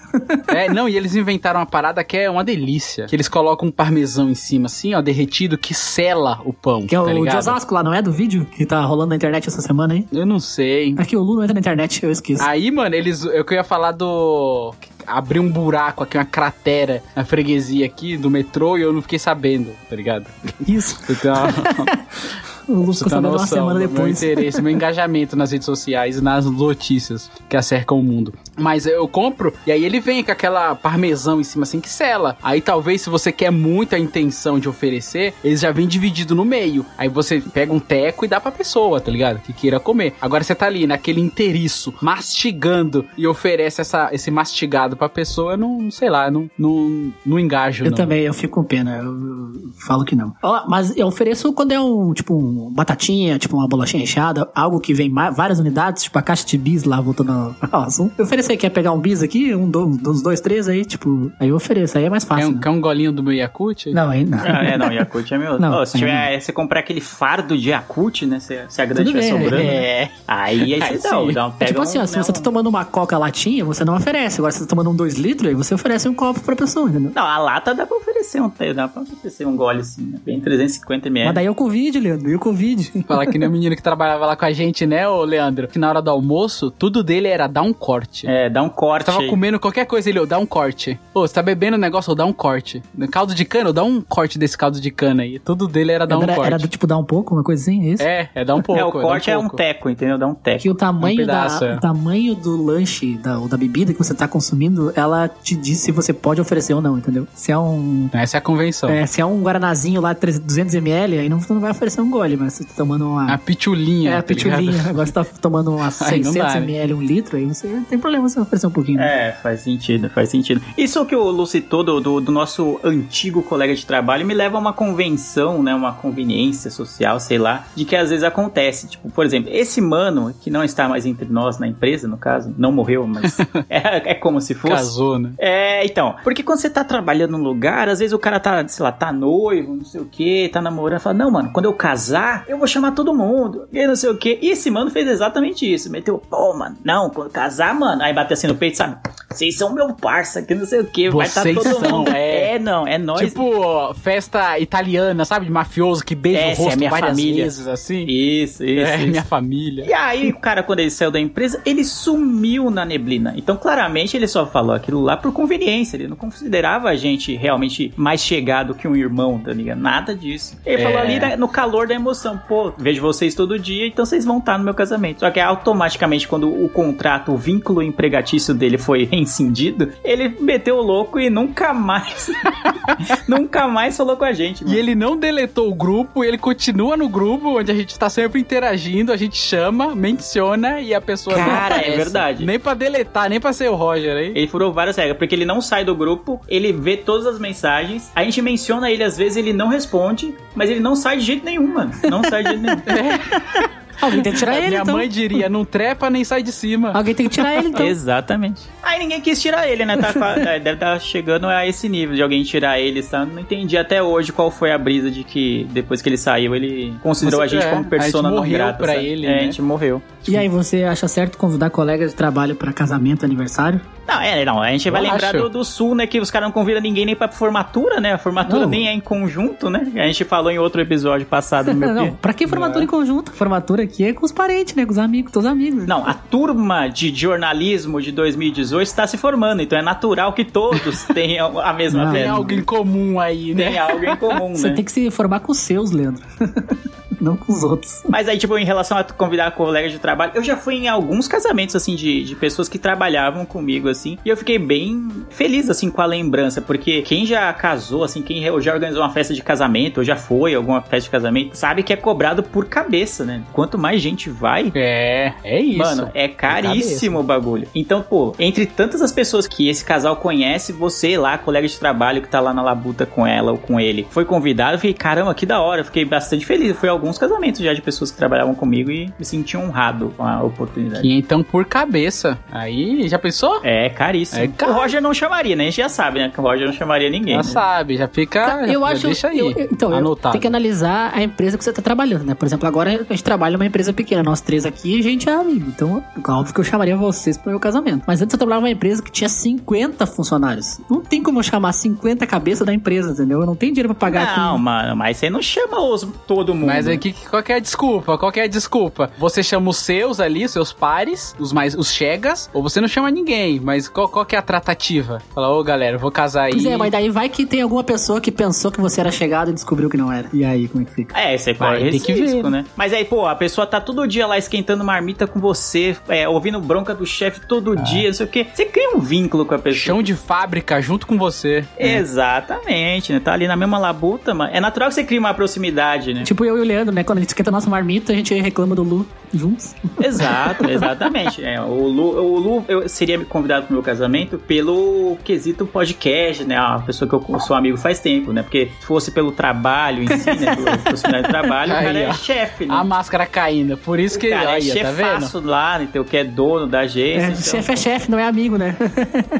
É, não, e eles inventaram uma parada que é uma delícia. Que eles colocam um parmesão em cima, assim, ó, derretido, que sela o pão. Que é tá o de ligado? Osasco lá, não é? Do vídeo que tá rolando na internet essa semana aí. Eu não sei. É que o Lu não entra na internet, eu esqueço. Aí, mano, eles. Eu que ia falar do. Abrir um buraco aqui, uma cratera na freguesia aqui do metrô e eu não fiquei sabendo, tá ligado? Isso. Uma, O Lu você ficou tem uma semana do meu depois. interesse, meu engajamento nas redes sociais e nas notícias que acercam o mundo. Mas eu compro e aí ele vem com aquela parmesão em cima assim que sela. Aí talvez se você quer muita intenção de oferecer, eles já vem dividido no meio. Aí você pega um teco e dá pra pessoa, tá ligado? Que queira comer. Agora você tá ali naquele inteiriço, mastigando e oferece essa, esse mastigado pra pessoa, eu não, sei lá, não, não, não engajo Eu não. também, eu fico com pena. Eu, eu falo que não. Mas eu ofereço quando é um, tipo, um batatinha, tipo uma bolachinha recheada, algo que vem várias unidades, tipo a caixa de bis lá, voltando ao assunto. Eu ofereço aí, quer pegar um bis aqui, um do- dos dois, três aí, tipo, aí eu ofereço, aí é mais Quer fácil. um, né? quer um golinho do meu Yakut? Não, aí não. Ah, é, não, Yakut é meu. Não, Ô, se tiver, você comprar aquele fardo de Yakut, né? Se, se a grande estiver sobrando. é. Aí, aí Aí você dá, dá um, É pega tipo assim, um, ó, se né, você tá um- tomando uma coca latinha, você não oferece. Agora, se você tá tomando um dois litros, aí você oferece um copo pra pessoa, entendeu? Não, a lata dá pra oferecer um, dá pra oferecer um gole assim, né? Bem 350 ml. Mas daí é o Covid, Leandro, e o Covid? Falar que nem o menino que trabalhava lá com a gente, né, ô Leandro? Que na hora do almoço, tudo dele era dar um corte. É, dá um corte Tava aí. comendo qualquer coisa, ele, ô, dá um corte. Ô, você tá bebendo um negócio, ô, dá um corte. Caldo de cana, ô, dá um corte desse caldo de cana aí. Tudo dele era dar um era, corte. era do tipo dar um pouco, uma coisa assim, é isso? É, é dar um pouco. É, o corte dar é um pouco. teco, entendeu? Dá um teco. Que o tamanho, Um pedaço, da, é. o tamanho do lanche da, ou da bebida que você tá consumindo, ela te diz se você pode oferecer ou não, entendeu? Se é um. Essa é a convenção. É, se é um guaranazinho lá, 200ml, aí não, você não vai oferecer um gole, mas você tá tomando uma. A pitulinha. é, a tá pitulinha. Agora você tá tomando umas Aí não dá, 600ml, um litro, aí você não tem problema você oferecer um pouquinho. né? É, faz sentido, faz sentido. Isso que o Lu citou do, do, do nosso antigo colega de trabalho me leva a uma convenção, né? Uma conveniência social, sei lá, de que às vezes acontece. Tipo, por exemplo, esse mano que não está mais entre nós na empresa, no caso, não morreu, mas é, é como se fosse. Casou, né? É, então. Porque quando você tá trabalhando num lugar, às vezes o cara tá, sei lá, tá noivo, não sei o que, tá namorando, fala, não, mano, quando eu casar, eu vou chamar todo mundo. E não sei o que. E esse mano fez exatamente isso. Meteu, pô, mano, não, quando casar, mano. Aí bateu assim no peito, sabe? Vocês são meu parça, que não sei o que. Vai estar Vocês todo são, mundo. é. É, não, é nós. Tipo, festa italiana, sabe? De mafioso que beija Essa é o a rosto minha várias família. vezes, assim. Isso, isso, é, isso. minha família. E aí, o cara, quando ele saiu da empresa, ele sumiu na neblina. Então, claramente, ele só falou aquilo lá por conveniência. Ele não considerava a gente realmente mais chegado que um irmão, tá ligado? Nada disso. Ele É. falou ali no calor da emoção. Pô, vejo vocês todo dia, então vocês vão estar no meu casamento. Só que automaticamente, quando o contrato, o vínculo empregatício dele foi rescindido, ele meteu o louco e nunca mais, nunca mais falou com a gente. E mano. ele não deletou o grupo, ele continua no grupo, onde a gente tá sempre interagindo, a gente chama, menciona e a pessoa não Cara, é verdade. Nem pra deletar, nem pra ser o Roger aí. Ele furou várias regras, porque ele não sai do grupo, ele vê todas as mensagens, a gente menciona ele, às vezes ele não responde, mas ele não sai de jeito nenhum, mano. Não sai de jeito nenhum. Alguém tem que tirar ele, Minha então. mãe diria, não trepa nem sai de cima. Alguém tem que tirar ele, então. Exatamente. Aí ninguém quis tirar ele, né? Tá, é, deve estar chegando a esse nível de alguém tirar ele. Sabe? Não entendi até hoje qual foi a brisa de que depois que ele saiu, ele considerou Você- a gente é, como a persona gente não morreu grata. pra sabe? ele, é, né? a gente morreu. E aí, você acha certo convidar colegas de trabalho pra casamento, aniversário? Não, é, não, a gente vai Eu lembrar acho. do, do Sul, né? Que os caras não convidam ninguém nem pra formatura, né? A formatura Não. nem é em conjunto, né? A gente falou em outro episódio passado no meu não, pra que formatura em conjunto? Formatura aqui é com os parentes, né? Com os amigos, com os amigos. Não, a turma de jornalismo de 2018 está se formando, então é natural que todos tenham a mesma Não. Tem algo em comum aí, né? Tem algo em comum, Você né? tem que se formar com os seus, Leandro. não com os outros. Mas aí, tipo, em relação a convidar colegas de trabalho, eu já fui em alguns casamentos, assim, de, de pessoas que trabalhavam comigo, assim, e eu fiquei bem feliz, assim, com a lembrança, porque quem já casou, assim, quem já organizou uma festa de casamento, ou já foi a alguma festa de casamento, sabe que é cobrado por cabeça, né? Quanto mais gente vai, É, é isso. Mano, é caríssimo o bagulho. Então, pô, entre tantas as pessoas que esse casal conhece, você lá, colega de trabalho que tá lá na labuta com ela ou com ele, foi convidado, eu fiquei, caramba, que da hora. Eu fiquei bastante feliz. Foi alguns casamentos já de pessoas que trabalhavam comigo e me senti honrado com a oportunidade. Que então por cabeça. Aí, já pensou? É caríssimo. É caro. O Roger não chamaria, né? A gente já sabe, né? Que o Roger não chamaria ninguém. Já né? sabe, já fica. eu já acho. Deixa aí. eu- eu- então, eu- anotado. tem que analisar a empresa que você tá trabalhando, né? Por exemplo, agora a gente trabalha numa empresa pequena. Nós três aqui, a gente é amigo. Então, óbvio que eu chamaria vocês pro meu casamento. Mas antes eu trabalhava numa empresa que tinha 50 funcionários. Não tem como eu chamar 50 cabeças da empresa, entendeu? Eu não tenho dinheiro pra pagar Não, aqui. mano, mas você não chama os, todo mundo. Mas aqui, qual que é a desculpa? Qual que é a desculpa? Você chama os seus ali, seus pares, os mais os chegas, ou você não chama ninguém, mas qual, qual que é a tratativa? Fala, ô galera, eu vou casar aí. Pois é, mas daí vai que tem alguma pessoa que pensou que você era chegado e descobriu que não era. E aí, como é que fica? É, você corre tem esse que ver, risco, né? Mas aí, pô, a pessoa tá todo dia lá esquentando marmita com você, é, ouvindo bronca do chefe todo dia, não sei o quê. Você cria um vínculo com a pessoa. Chão de fábrica junto com você. Exatamente, né? Tá ali na mesma labuta, mano. É natural que você crie uma proximidade, né? Tipo eu e o Leandro, né? Quando a gente esquenta a nossa marmita, a gente reclama do Lu juntos. Exato, exatamente. É, o Lu, o Lu eu seria convidado pro meu casamento pelo quesito podcast, né? A pessoa que eu sou amigo faz tempo, né? Porque se fosse pelo trabalho em si, né? Pelo de trabalho, o Aí, cara é ó. chefe, né? A máscara caindo. Por isso que. o cara é tá chefaço lá, então, que é dono da agência. É, então- chefe é chefe, não é amigo, né?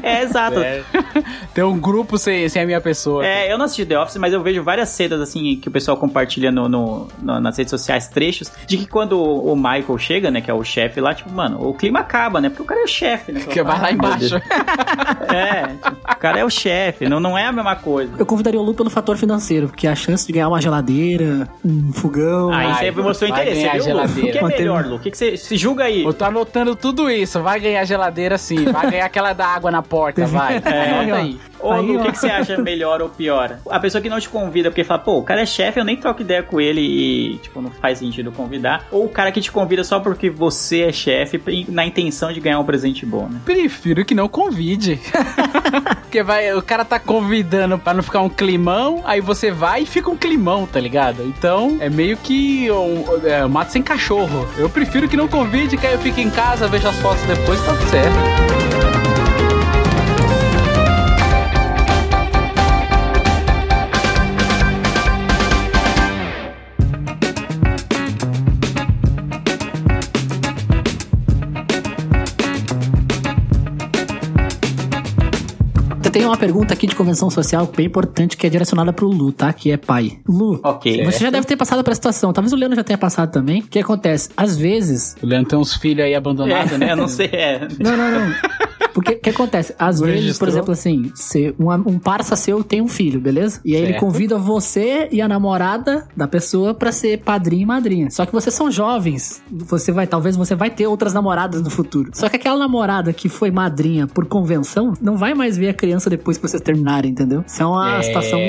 É, exato. Tem um grupo sem, sem a minha pessoa. É, eu não assisti The Office, mas eu vejo várias cenas assim que o pessoal compartilha no, no- no- nas redes sociais, trechos, de que quando o o Michael chega, né, que é o chefe lá, tipo, mano, o clima acaba, né? Porque o cara é o chefe, né? Que vai lá embaixo. É, tipo, o cara é o chefe, não, não é a mesma coisa. Eu convidaria o Lu pelo fator financeiro, porque a chance de ganhar uma geladeira, um fogão. Aí você mostrou vai interesse, ganhar viu? Lu? O geladeira. que é melhor, Lu? O que, que você se julga aí? Eu tô anotando tudo isso. Vai ganhar geladeira sim. Vai ganhar aquela da água na porta, vai. É. Anota aí. Aí, Lu, o que, que você acha melhor ou pior? A pessoa que não te convida porque fala, pô, o cara é chefe, eu nem troco ideia com ele e, tipo, não faz sentido convidar. Ou o cara que te convida só porque você é chefe na intenção de ganhar um presente bom, né? Prefiro que não convide. Porque vai, o cara tá convidando pra não ficar um climão, aí você vai e fica um climão, tá ligado? Então é meio que um, é, um mato sem cachorro. Eu prefiro que não convide, que aí eu fique em casa, vejo as fotos depois, tá certo. Tem uma pergunta aqui de convenção social bem importante que é direcionada pro Lu, tá? Que é pai. Lu, Ok. você já deve ter passado essa situação. Talvez o Leandro já tenha passado também. O que acontece? Às vezes. O Leandro tem uns filhos aí abandonados, É, né? eu não sei, é. Não, não, não. Porque o que acontece? Às Não vezes, registrou? por exemplo, assim, se um, um parça seu tem um filho, beleza? E aí ele Certo. convida você e a namorada da pessoa pra ser padrinho e madrinha. Só que vocês são jovens. Você vai, talvez você vai ter outras namoradas no futuro. Só que aquela namorada que foi madrinha por convenção não vai mais ver a criança depois que vocês terminarem, entendeu? Isso é uma É. situação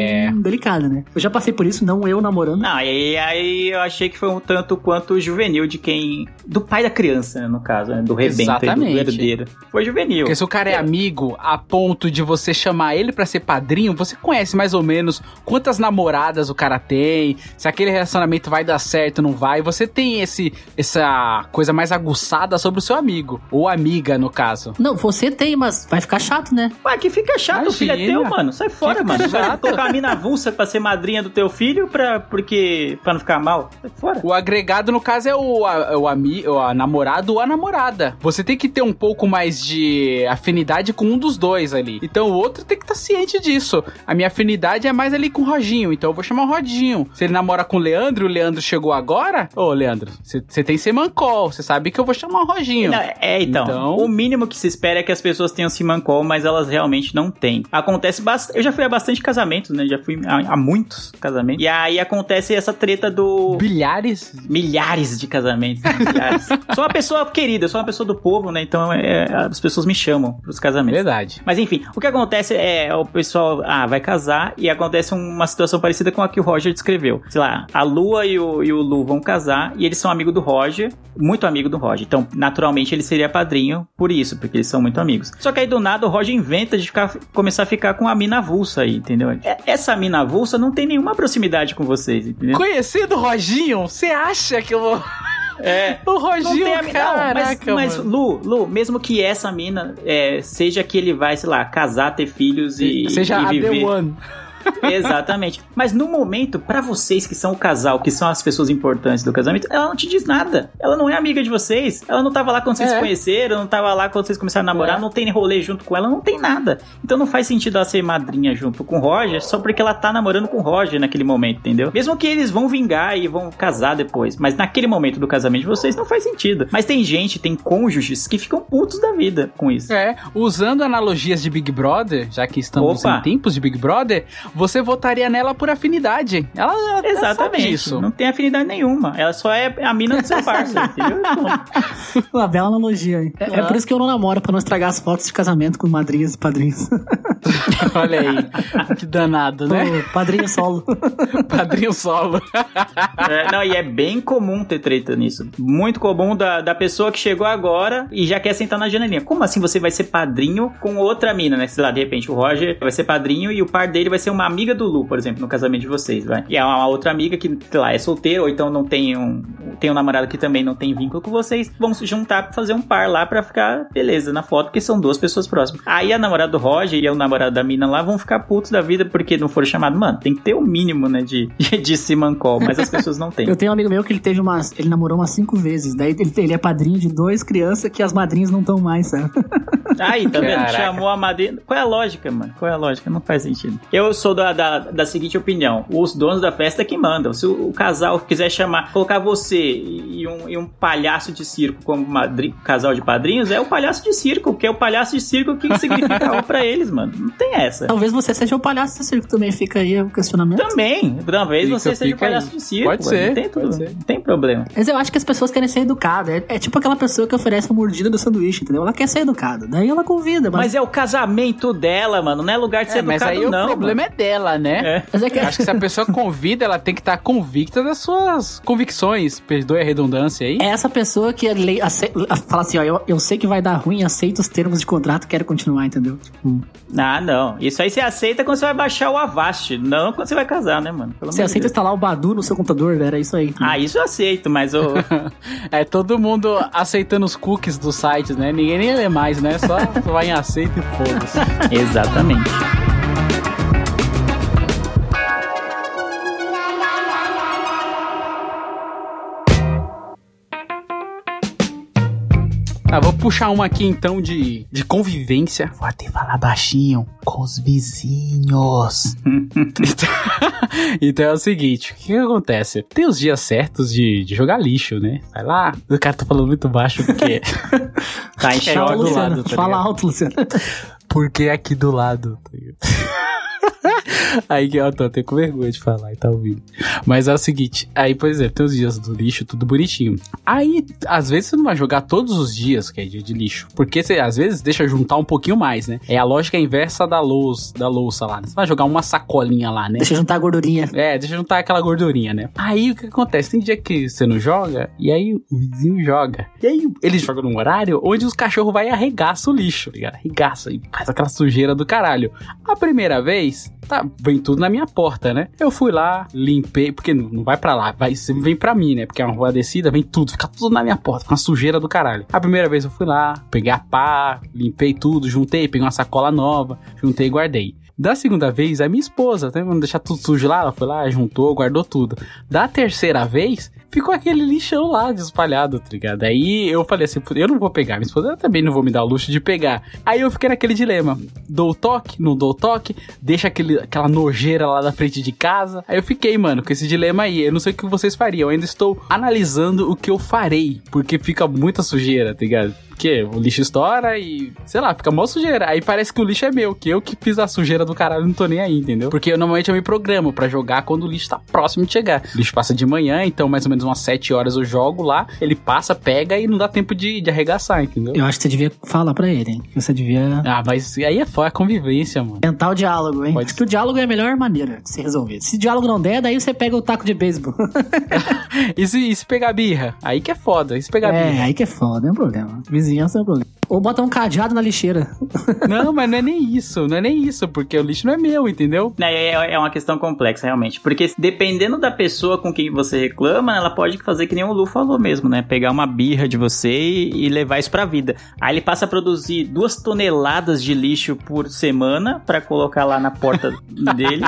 delicada, né? Eu já passei por isso, não eu namorando. Não, e aí eu achei que foi um tanto quanto juvenil de quem. Do pai da criança, né, no caso, né? Do rebento, aí, do Exatamente. herdeiro. Foi juvenil. Porque se o cara é amigo a ponto de você chamar ele pra ser padrinho, você conhece mais ou menos quantas namoradas o cara tem, se aquele relacionamento vai dar certo ou não vai. Você tem esse essa coisa mais aguçada sobre o seu amigo, ou amiga, no caso. Não, você tem, mas vai ficar chato, né? Ué, que fica chato, o filho é Imagina. teu, mano. Sai fora, mano. Vai colocar a mina avulsa pra ser madrinha do teu filho pra, porque, pra não ficar mal. Sai fora. O agregado, no caso, é o, a, o, ami, o a namorado ou a namorada. Você tem que ter um pouco mais de afinidade com um dos dois ali. Então o outro tem que estar ciente disso. A minha afinidade é mais ali com o Roginho, então eu vou chamar o Rodinho. Se ele namora com o Leandro e o Leandro chegou agora, ô Leandro, você tem Semancol, você sabe que eu vou chamar o Roginho. Não, é, então, Então- O mínimo que se espera é que as pessoas tenham Simancol, mas elas realmente não têm. Acontece bastante. Eu já fui a bastante casamentos, né? Já fui a, a muitos casamentos. E aí acontece essa treta do. Bilhares? Milhares de casamentos. Milhares. sou uma pessoa querida, sou uma pessoa do povo, né? Então é, as pessoas me chamam pros casamentos. Verdade. Mas enfim, o que acontece é o pessoal ah, vai casar e acontece uma situação parecida com a que o Roger descreveu. Sei lá, a Lua e o, e o Lu vão casar e eles são amigos do Roger, muito amigo do Roger. Então, naturalmente, ele seria padrinho por isso, porque eles são muito amigos. Só que aí do nada o Roger inventa de ficar, começar a ficar com a mina avulsa aí, entendeu? É- Essa mina avulsa não tem nenhuma proximidade com vocês, entendeu? Conhecido o Roginho, você acha que eu vou. É. O Roginho, a mas, caraca, mas mano. Lu, Lu, mesmo que essa mina é, seja que ele vai, sei lá, casar, ter filhos e, Seja e a viver. The One. Exatamente. Mas no momento, pra vocês que são o casal, que são as pessoas importantes do casamento, ela não te diz nada. Ela não é amiga de vocês. Ela não tava lá quando vocês É. se conheceram, não tava lá quando vocês começaram a namorar, É. não tem rolê junto com ela, não tem nada. Então não faz sentido ela ser madrinha junto com o Roger só porque ela tá namorando com o Roger naquele momento, entendeu? Mesmo que eles vão vingar e vão casar depois, mas naquele momento do casamento de vocês não faz sentido. Mas tem gente, tem cônjuges que ficam putos da vida com isso. É, usando analogias de Big Brother, já que estamos Opa. em tempos de Big Brother, você votaria nela por afinidade. Ela, ela sabe Exatamente. disso. Não tem afinidade nenhuma. Ela só é a mina do seu parceiro, entendeu? Uma bela analogia aí. É, é por isso que eu não namoro, pra não estragar as fotos de casamento com madrinhas e padrinhos. Olha aí, que danado, né? Pô, padrinho solo. Padrinho solo. É, não, e é bem comum ter treta nisso. Muito comum da, da pessoa que chegou agora e já quer sentar na janelinha. Como assim você vai ser padrinho com outra mina, né? Sei lá, de repente o Roger vai ser padrinho e o par dele vai ser uma amiga do Lu, por exemplo, no casamento de vocês, vai. E é uma outra amiga que, sei lá, é solteira ou então não tem um, tem um namorado que também não tem vínculo com vocês. Vão se juntar pra fazer um par lá pra ficar beleza na foto, porque são duas pessoas próximas. Aí a namorada do Roger e o namorado da mina lá vão ficar putos da vida porque não foram chamados. Mano, tem que ter o mínimo, né, de, de Simancol, mas as pessoas não têm. Eu tenho um amigo meu que ele teve umas. Ele namorou umas cinco vezes. Daí ele, ele é padrinho de dois crianças que as madrinhas não estão mais, sabe? Aí, tá vendo? Caraca. Chamou a madrinha. Qual é a lógica, mano? Qual é a lógica? Não faz sentido. Eu sou da, da, da seguinte opinião: os donos da festa que mandam. Se o, o casal quiser chamar, colocar você e um, e um palhaço de circo como madri- casal de padrinhos, é o palhaço de circo, que é o palhaço de circo que significa algo pra eles, mano. Não tem essa. Talvez você seja o palhaço do circo também. Fica aí o questionamento. Também, talvez Fica- você seja o fica aí. palhaço de circo. Pode mano. ser, Não tem, pode tudo, ser. não tem problema. Mas eu acho que as pessoas querem ser educadas. É, é tipo aquela pessoa que oferece uma mordida do sanduíche, entendeu? Ela quer ser educada. Daí ela convida, mas. Mas é o casamento dela, mano. Não é lugar de ser É, mas educado, aí não. o problema é dela, né? é. Mas é que- Eu acho que se a pessoa convida, ela tem que estar convicta das suas convicções. Perdoe a redundância aí. É essa pessoa que é lei- ace- fala assim, ó, eu, eu sei que vai dar ruim, aceito os termos de contrato, quero continuar, entendeu? Tipo, Ah, não. Isso aí você aceita quando você vai baixar o Avast, não quando você vai casar, né, mano? Pelo você aceita Deus. instalar o Badu no seu computador, era isso aí. Ah, isso eu aceito, mas o. É todo mundo aceitando os cookies dos sites, né? Ninguém nem lê mais, né? Só vai em aceito e foda-se. Exatamente. Ah, vou puxar uma aqui então de, de convivência. Vou até falar baixinho com os vizinhos. então, então é o seguinte: o que, que acontece? Tem os dias certos de, de jogar lixo, né? Vai lá. O cara tá falando muito baixo porque. Tá em choque do lado, tá fala alto, Luciano. porque é aqui do lado. tá ligado? aí que eu tô até com vergonha de falar e tá ouvindo. Mas é o seguinte, aí, por exemplo, tem os dias do lixo, tudo bonitinho. Aí, às vezes, você não vai jogar todos os dias que é dia de lixo. Porque você, às vezes, deixa juntar um pouquinho mais, né? É a lógica inversa da louça, da louça lá. Né? Você vai jogar uma sacolinha lá, né? Deixa juntar a gordurinha. É, deixa juntar aquela gordurinha, né? Aí o que acontece? Tem dia que você não joga, e aí o vizinho joga. E aí ele joga num horário onde os cachorros vai e arregaça o lixo, tá ligado? Arregaça e faz aquela sujeira do caralho. A primeira vez, tá, vem tudo na minha porta, né? Eu fui lá, limpei, porque não vai pra lá, vai, vem pra mim, né? Porque é uma rua descida, vem tudo, fica tudo na minha porta, com a sujeira do caralho. A primeira vez eu fui lá, peguei a pá, limpei tudo, juntei, peguei uma sacola nova, juntei e guardei. Da segunda vez, a minha esposa, tá? Não deixar tudo sujo lá, ela foi lá, juntou, guardou tudo. Da terceira vez, ficou aquele lixão lá espalhado, tá ligado? Aí eu falei assim, eu não vou pegar, minha esposa também não vou me dar o luxo de pegar. Aí eu fiquei naquele dilema: dou toque, não dou toque, deixa aquele, aquela nojeira lá na frente de casa. Aí eu fiquei, mano, com esse dilema aí. Eu não sei o que vocês fariam, eu ainda estou analisando o que eu farei, porque fica muita sujeira, tá ligado? Porque o lixo estoura e, sei lá, fica mó sujeira. Aí parece que o lixo é meu, que eu que fiz a sujeira do caralho, não tô nem aí, entendeu? Porque eu, normalmente eu me programo para jogar quando o lixo tá próximo de chegar. O lixo passa de manhã, então mais ou menos umas 7 horas eu jogo lá, ele passa, pega e não dá tempo de, de arregaçar, entendeu? Eu acho que você devia falar pra ele, hein? Você devia Ah, mas aí é foda, é convivência, mano. tentar o diálogo, hein? Pode Acho que o diálogo é a melhor maneira de se resolver. Se o diálogo não der, daí você pega o taco de beisebol. E se, e se pegar birra? Aí que é foda, e se pegar é, birra? aí que é foda, é um problema. Vizinhança problema. Ou bota um cadeado na lixeira. Não, mas não é nem isso, não é nem isso, porque o lixo não é meu, entendeu? É, é- é uma questão complexa, realmente. Porque dependendo da pessoa com quem você reclama, ela pode fazer que nem o Lu falou mesmo, né? Pegar uma birra de você e, e levar isso pra vida. Aí ele passa a produzir duas toneladas de lixo por semana pra colocar lá na porta dele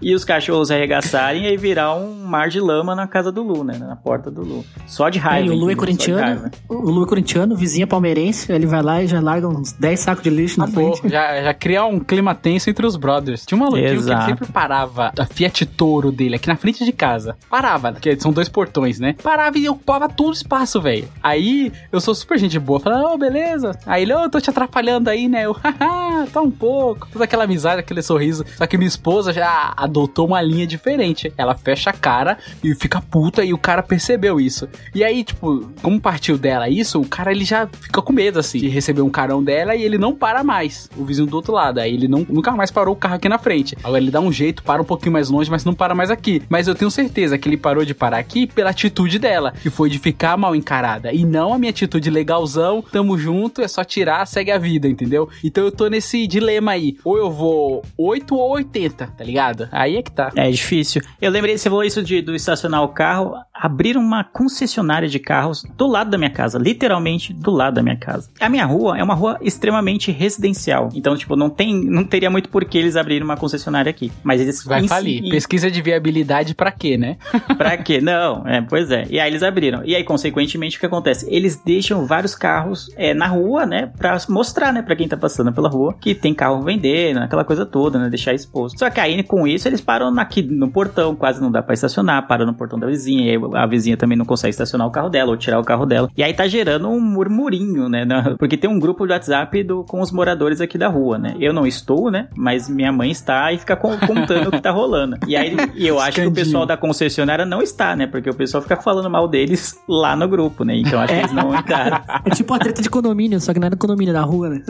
e os cachorros arregaçarem e aí virar um mar de lama na casa do Lu, né? Na porta do Lu. Só de raiva. o Lu é corintiano. O Lu é corintiano, vizinho é palmeirense. Ele vai lá e já larga uns 10 sacos de lixo na frente. Já, já cria um clima tenso entre os brothers. Tinha um maluquinho que Exato. sempre parava a Fiat Toro dele aqui na frente de casa. Parava, porque são dois portões, né? Parava e ocupava todo o espaço, velho. Aí eu sou super gente boa, falando, ô, beleza. Aí ele, ô, tô te atrapalhando aí, né? Eu, haha, tá um pouco. Toda aquela amizade, aquele sorriso. Só que minha esposa já adotou uma linha diferente. Ela fecha a cara e fica puta e o cara percebeu isso. E aí, tipo, como partiu dela isso, o cara ele já fica com medo, assim, de receber um carão dela e ele não para mais. O vizinho do outro lado. Aí ele não, nunca mais parou o carro aqui na frente. Agora ele dá um jeito, para um pouquinho mais longe, mas não para mais aqui. Mas eu tenho certeza que ele parou de parar aqui pela atitude dela, que foi de ficar mal encarada. E não a minha atitude legalzão, tamo junto, é só tirar, segue a vida, entendeu? Então eu tô nesse dilema aí. Ou eu vou 8 ou 80, tá ligado? Aí é que tá. É difícil. Eu lembrei, você falou isso de, do estacionar o carro. Abriram uma concessionária de carros do lado da minha casa, literalmente do lado da minha casa. A minha rua é uma rua extremamente residencial. Então, tipo, não tem, não teria muito por que eles abrirem uma concessionária aqui. Mas eles Vai si- falir. Pesquisa de viabilidade pra quê, né? Pra quê? Não, é, pois é. E aí eles abriram. E aí, consequentemente, o que acontece? Eles deixam vários carros é, na rua, né? Pra mostrar, né, pra quem tá passando pela rua, que tem carro vendendo, aquela coisa toda, né? Deixar exposto. Só que aí, com isso, eles param aqui no portão, quase não dá pra estacionar, param no portão da vizinha, e aí a vizinha também não consegue estacionar o carro dela, ou tirar o carro dela. E aí tá gerando um murmurinho, né? Porque tem um grupo de WhatsApp do, com os moradores aqui da rua, né? Eu não estou, né? Mas minha mãe está e fica con- contando o que tá rolando. E aí, e eu acho que o Escandinho. pessoal da concessionária não está, né? Porque o pessoal fica falando mal deles lá no grupo, né? Então acho que eles não entraram. É tipo uma treta de condomínio, só que não é no condomínio, é na rua, né?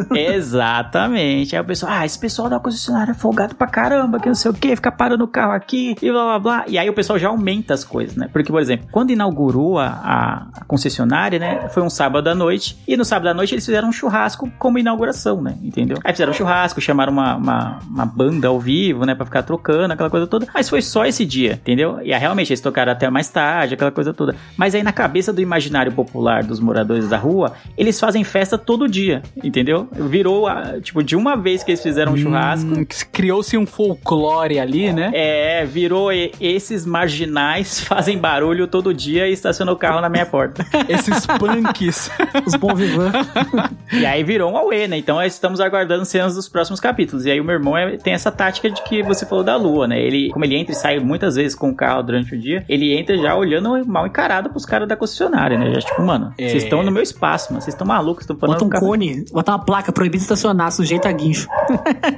Exatamente. Aí o pessoal, ah, esse pessoal da concessionária é folgado pra caramba, que não sei o que, fica parando o carro aqui e blá blá blá. E aí o pessoal já aumenta as coisas, né? Porque, por exemplo, quando inaugurou a, a- concessionária, né? Foi um sábado à noite. E no sábado à noite eles fizeram um churrasco como inauguração, né? Entendeu? Aí fizeram um churrasco, chamaram uma, uma, uma banda ao vivo, né? Pra ficar trocando, aquela coisa toda. Mas foi só esse dia, entendeu? E aí realmente eles tocaram até mais tarde, aquela coisa toda. Mas aí na cabeça do imaginário popular dos moradores da rua, eles fazem festa todo dia, entendeu? Virou, a- tipo, de uma vez que eles fizeram um churrasco, Hum, Criou-se um folclore ali, né? é, virou esses marginais fazem barulho todo dia e estacionam o carro na minha porta. Esses punks. Os bons vivant. e aí virou um auê, né? Então estamos aguardando cenas dos próximos capítulos. E aí o meu irmão é- tem essa tática de que você falou da lua, né? Ele, como ele entra e sai muitas vezes com o carro durante o dia, ele entra já olhando mal encarado pros caras da concessionária, né? Já tipo, mano, É. vocês estão no meu espaço, mano. Vocês estão malucos, estão falando Bota um carro. cone, bota uma placa proibida de estacionar, sujeito a guincho.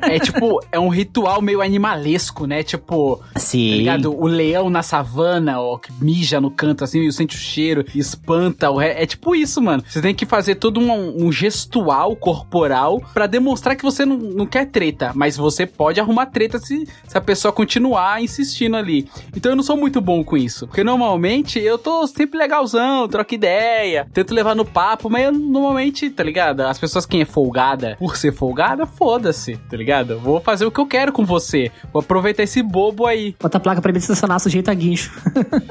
É tipo, é um ritual meio animalesco, né? Tipo, Sim. tá ligado? O leão na savana, ó, que mija no canto assim, e sente o cheiro, espanta. O re... É tipo isso, mano. Você tem que fazer todo um, um gestual corporal pra demonstrar que você não, não quer treta, mas você pode arrumar treta se, se a pessoa continuar insistindo ali. Então eu não sou muito bom com isso, porque normalmente eu tô sempre legalzão, troco ideia, tento levar no papo, mas eu normalmente, tá ligado? As pessoas quem é folgada por ser folgada, foda-se, tá ligado? Vou fazer o que eu quero com você. Vou aproveitar esse bobo aí. Bota a placa pra ele estacionar sujeito a guincho.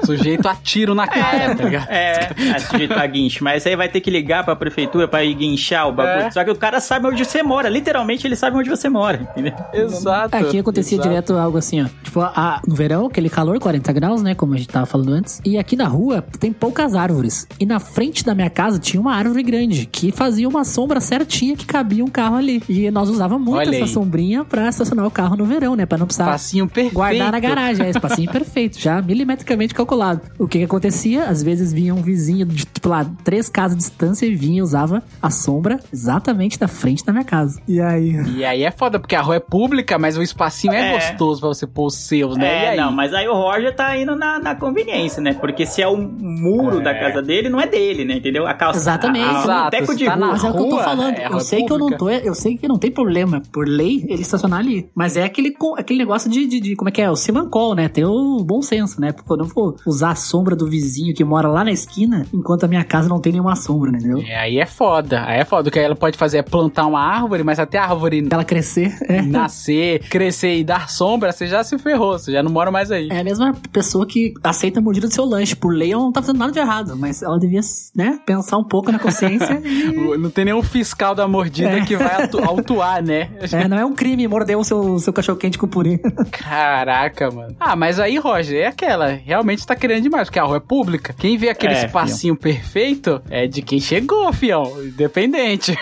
Sujeito a tiro na cara, tá ligado? É, a sujeitar guincho. Mas aí vai ter que ligar pra prefeitura pra ir guinchar o bagulho. É. Só que o cara sabe onde você mora. Literalmente, ele sabe onde você mora, entendeu? Exato. Aqui acontecia exato. direto algo assim, ó. Tipo, a- no verão, aquele calor, 40 graus, né? Como a gente tava falando antes. E aqui na rua tem poucas árvores. E na frente da minha casa tinha uma árvore grande que fazia uma sombra certinha que cabia um carro ali. E nós usávamos muito Olha essa aí. sombrinha pra estacionar o carro no verão, né? Pra não precisar Passinho perfeito. guardar na garagem. É, espacinho perfeito, já milimetricamente calculado. O que que acontecia? Às vezes vinha um vizinho de, tipo lá, três casas de distância e vinha e usava a sombra exatamente da frente da minha casa. E aí? E aí é foda, porque a rua é pública, mas o espacinho é, É. gostoso pra você pôr os seus, né? e É, aí? não, mas aí o Roger tá indo na, na conveniência, né? Porque se é o muro É. da casa dele, não é dele, né? Entendeu? A calça. Exatamente. A, a, Exato, o teco de tá rua. Mas é o que eu tô falando. é, eu sei que eu não tô. pública. Eu sei que não tem problema, por lei, ele estacionar ali. Mas é aquele, aquele negócio de, de, de- Como é que é? O Simancol, né? Ter o bom senso, né? Porque eu não vou usar a sombra do vizinho que mora lá na esquina, enquanto a minha casa não tem nenhuma sombra? Entendeu? É, aí é foda. Aí é foda. O que ela pode fazer é plantar uma árvore, mas até a árvore Ela crescer. É. nascer, crescer e dar sombra, você já se ferrou, você já não mora mais aí. É a mesma pessoa que aceita a mordida do seu lanche. Por lei, ela não tá fazendo nada de errado, mas ela devia, né, pensar um pouco na consciência. e- Não tem nenhum fiscal da mordida É. que vai atu- autuar, né? é, não é um crime morder o seu, seu cachorro quente com purê. Caraca, mano. Ah, mas aí, Roger, é aquela. Realmente tá querendo demais, porque a rua é pública. Quem vê aquele É, espacinho perfeito é de quem chegou, fião. Independente.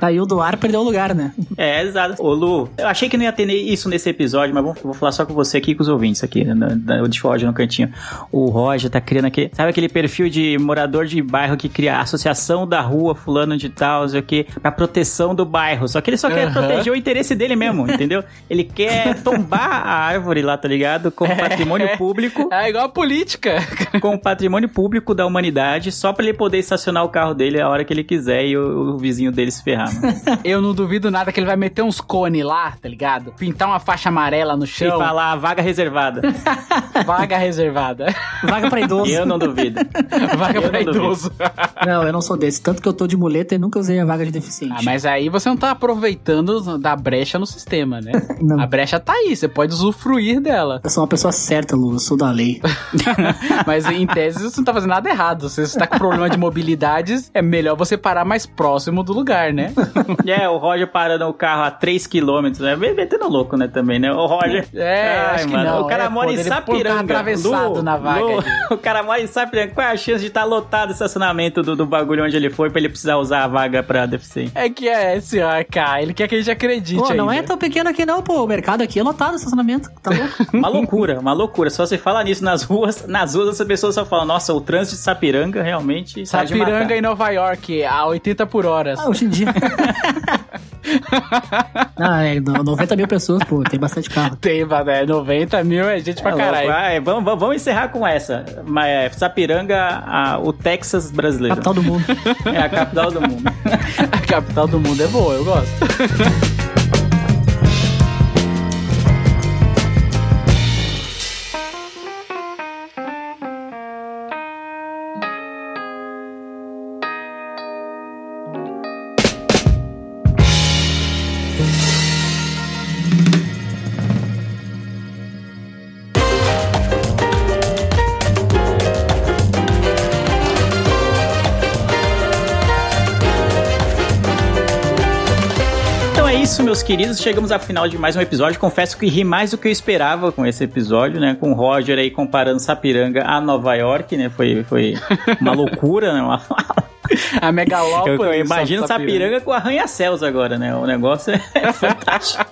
Saiu do ar, perdeu o lugar, né? É, exato. Ô, Lu, eu achei que não ia ter isso nesse episódio, mas vou, vou falar só com você aqui e com os ouvintes aqui, né, na- de Roger no cantinho. O Roger tá criando aquele. Sabe aquele perfil de morador de bairro que cria a associação da rua, fulano de tal, sei o quê, pra proteção do bairro. Só que ele só quer Aham. proteger o interesse dele mesmo, entendeu? Ele quer tombar a árvore lá, tá ligado? Como patrimônio público. É igual a política. Com o patrimônio público da humanidade, só pra ele poder estacionar o carro dele a hora que ele quiser e o, o vizinho dele se ferrar. Eu não duvido nada que ele vai meter uns cones lá, tá ligado? Pintar uma faixa amarela no E chão. falar vaga reservada. Vaga reservada. Vaga pra idoso. Eu não duvido. Vaga Eu pra não duvido. idoso. Não, eu não sou desse. Tanto que eu tô de muleta e nunca usei a vaga de deficiente. Ah, mas aí você não tá aproveitando da brecha no sistema, né? Não. A brecha tá aí, você pode usufruir dela. Eu sou uma pessoa certa, Lu. Eu sou da lei. Mas em tese você não tá fazendo nada errado. Se você tá com problema de mobilidades, é melhor você parar mais próximo do lugar, né? É, o Roger parando o carro a 3km, né? Vem Metendo louco, né, também, né? O Roger... É, acho que não. O cara É, mora pô, em o carro Sapiranga. atravessado Lu, na vaga ali. o cara mora em Sapiranga. Qual é a chance de estar lotado o estacionamento do, do bagulho onde ele foi pra ele precisar usar a vaga pra deficiente? É que é, senhor K. Ele quer que a gente acredite Pô, não ainda. é tão pequeno aqui não, pô. O mercado aqui é lotado, estacionamento. Tá louco? Uma loucura, uma loucura. Só você fala nisso nas ruas, nas ruas as pessoas só falam, nossa, o trânsito de Sapiranga realmente tá Sapiranga em Nova York, a 80 por hora. Ah, hoje em dia. não, é no- 90 mil pessoas, pô. Tem bastante carro. Tem, mano, é 90 mil é gente pra É louco. caralho. Ah, é, vamos, vamos, vamos encerrar com essa. Mas, é, Sapiranga, a- o Texas brasileiro. Capital do mundo. É a capital do mundo. A capital do mundo é boa, eu gosto. Queridos. Chegamos ao final de mais um episódio. Confesso que ri mais do que eu esperava com esse episódio, né? Com o Roger aí comparando Sapiranga a Nova York, né? Foi, foi uma loucura, né? Uma- A megalópole. Eu, eu imagino Sapiranga com arranha-céus agora, né? O negócio é fantástico.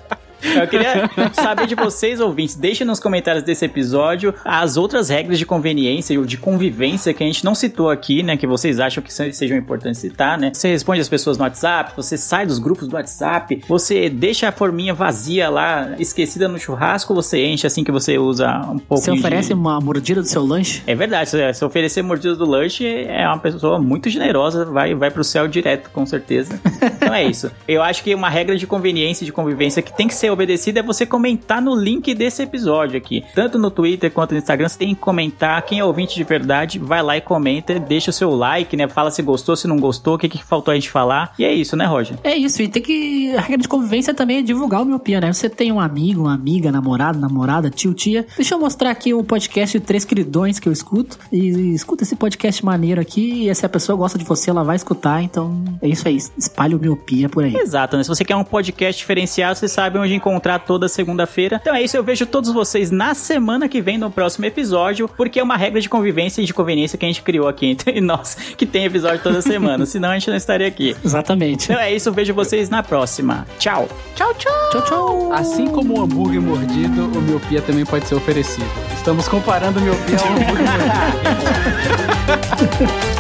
Eu queria saber de vocês, ouvintes. Deixem nos comentários desse episódio as outras regras de conveniência ou de convivência que a gente não citou aqui, né? Que vocês acham que se- sejam importantes citar, né? Você responde as pessoas no WhatsApp, você sai dos grupos do WhatsApp, você deixa a forminha vazia lá, esquecida no churrasco, você enche assim que você usa um pouco Você de... oferece uma mordida do seu lanche? É verdade, se se oferecer mordida do lanche, é uma pessoa muito generosa, vai, vai pro céu direto, com certeza. Então é isso. Eu acho que uma regra de conveniência e de convivência que tem que ser obedecida é você comentar no link desse episódio aqui. Tanto no Twitter quanto no Instagram, você tem que comentar. Quem é ouvinte de verdade, vai lá e comenta, deixa o seu like, né? Fala se gostou, se não gostou, o que, que faltou a gente falar. E é isso, né, Roger? É isso, e tem que. A regra de convivência também é divulgar o miopia, né? Você tem um amigo, uma amiga, namorado, namorada, tio, tia. Deixa eu mostrar aqui o podcast Três Queridões que eu escuto. E, e escuta esse podcast maneiro aqui. E se a pessoa gosta de você, ela vai escutar. Então é isso aí. Espalhe o miopia por aí. Exato, né? Se você quer um podcast diferenciado, você sabe onde encontrar toda segunda-feira. Então é isso, eu vejo todos vocês na semana que vem, no próximo episódio, porque é uma regra de convivência e de conveniência que a gente criou aqui entre nós, que tem episódio toda semana, senão a gente não estaria aqui. Exatamente. Então é isso, eu vejo vocês na próxima. Tchau! Tchau, tchau. Tchau, tchau. Assim como o hambúrguer mordido, o miopia também pode ser oferecido. Estamos comparando o miopia ao hambúrguer mordido.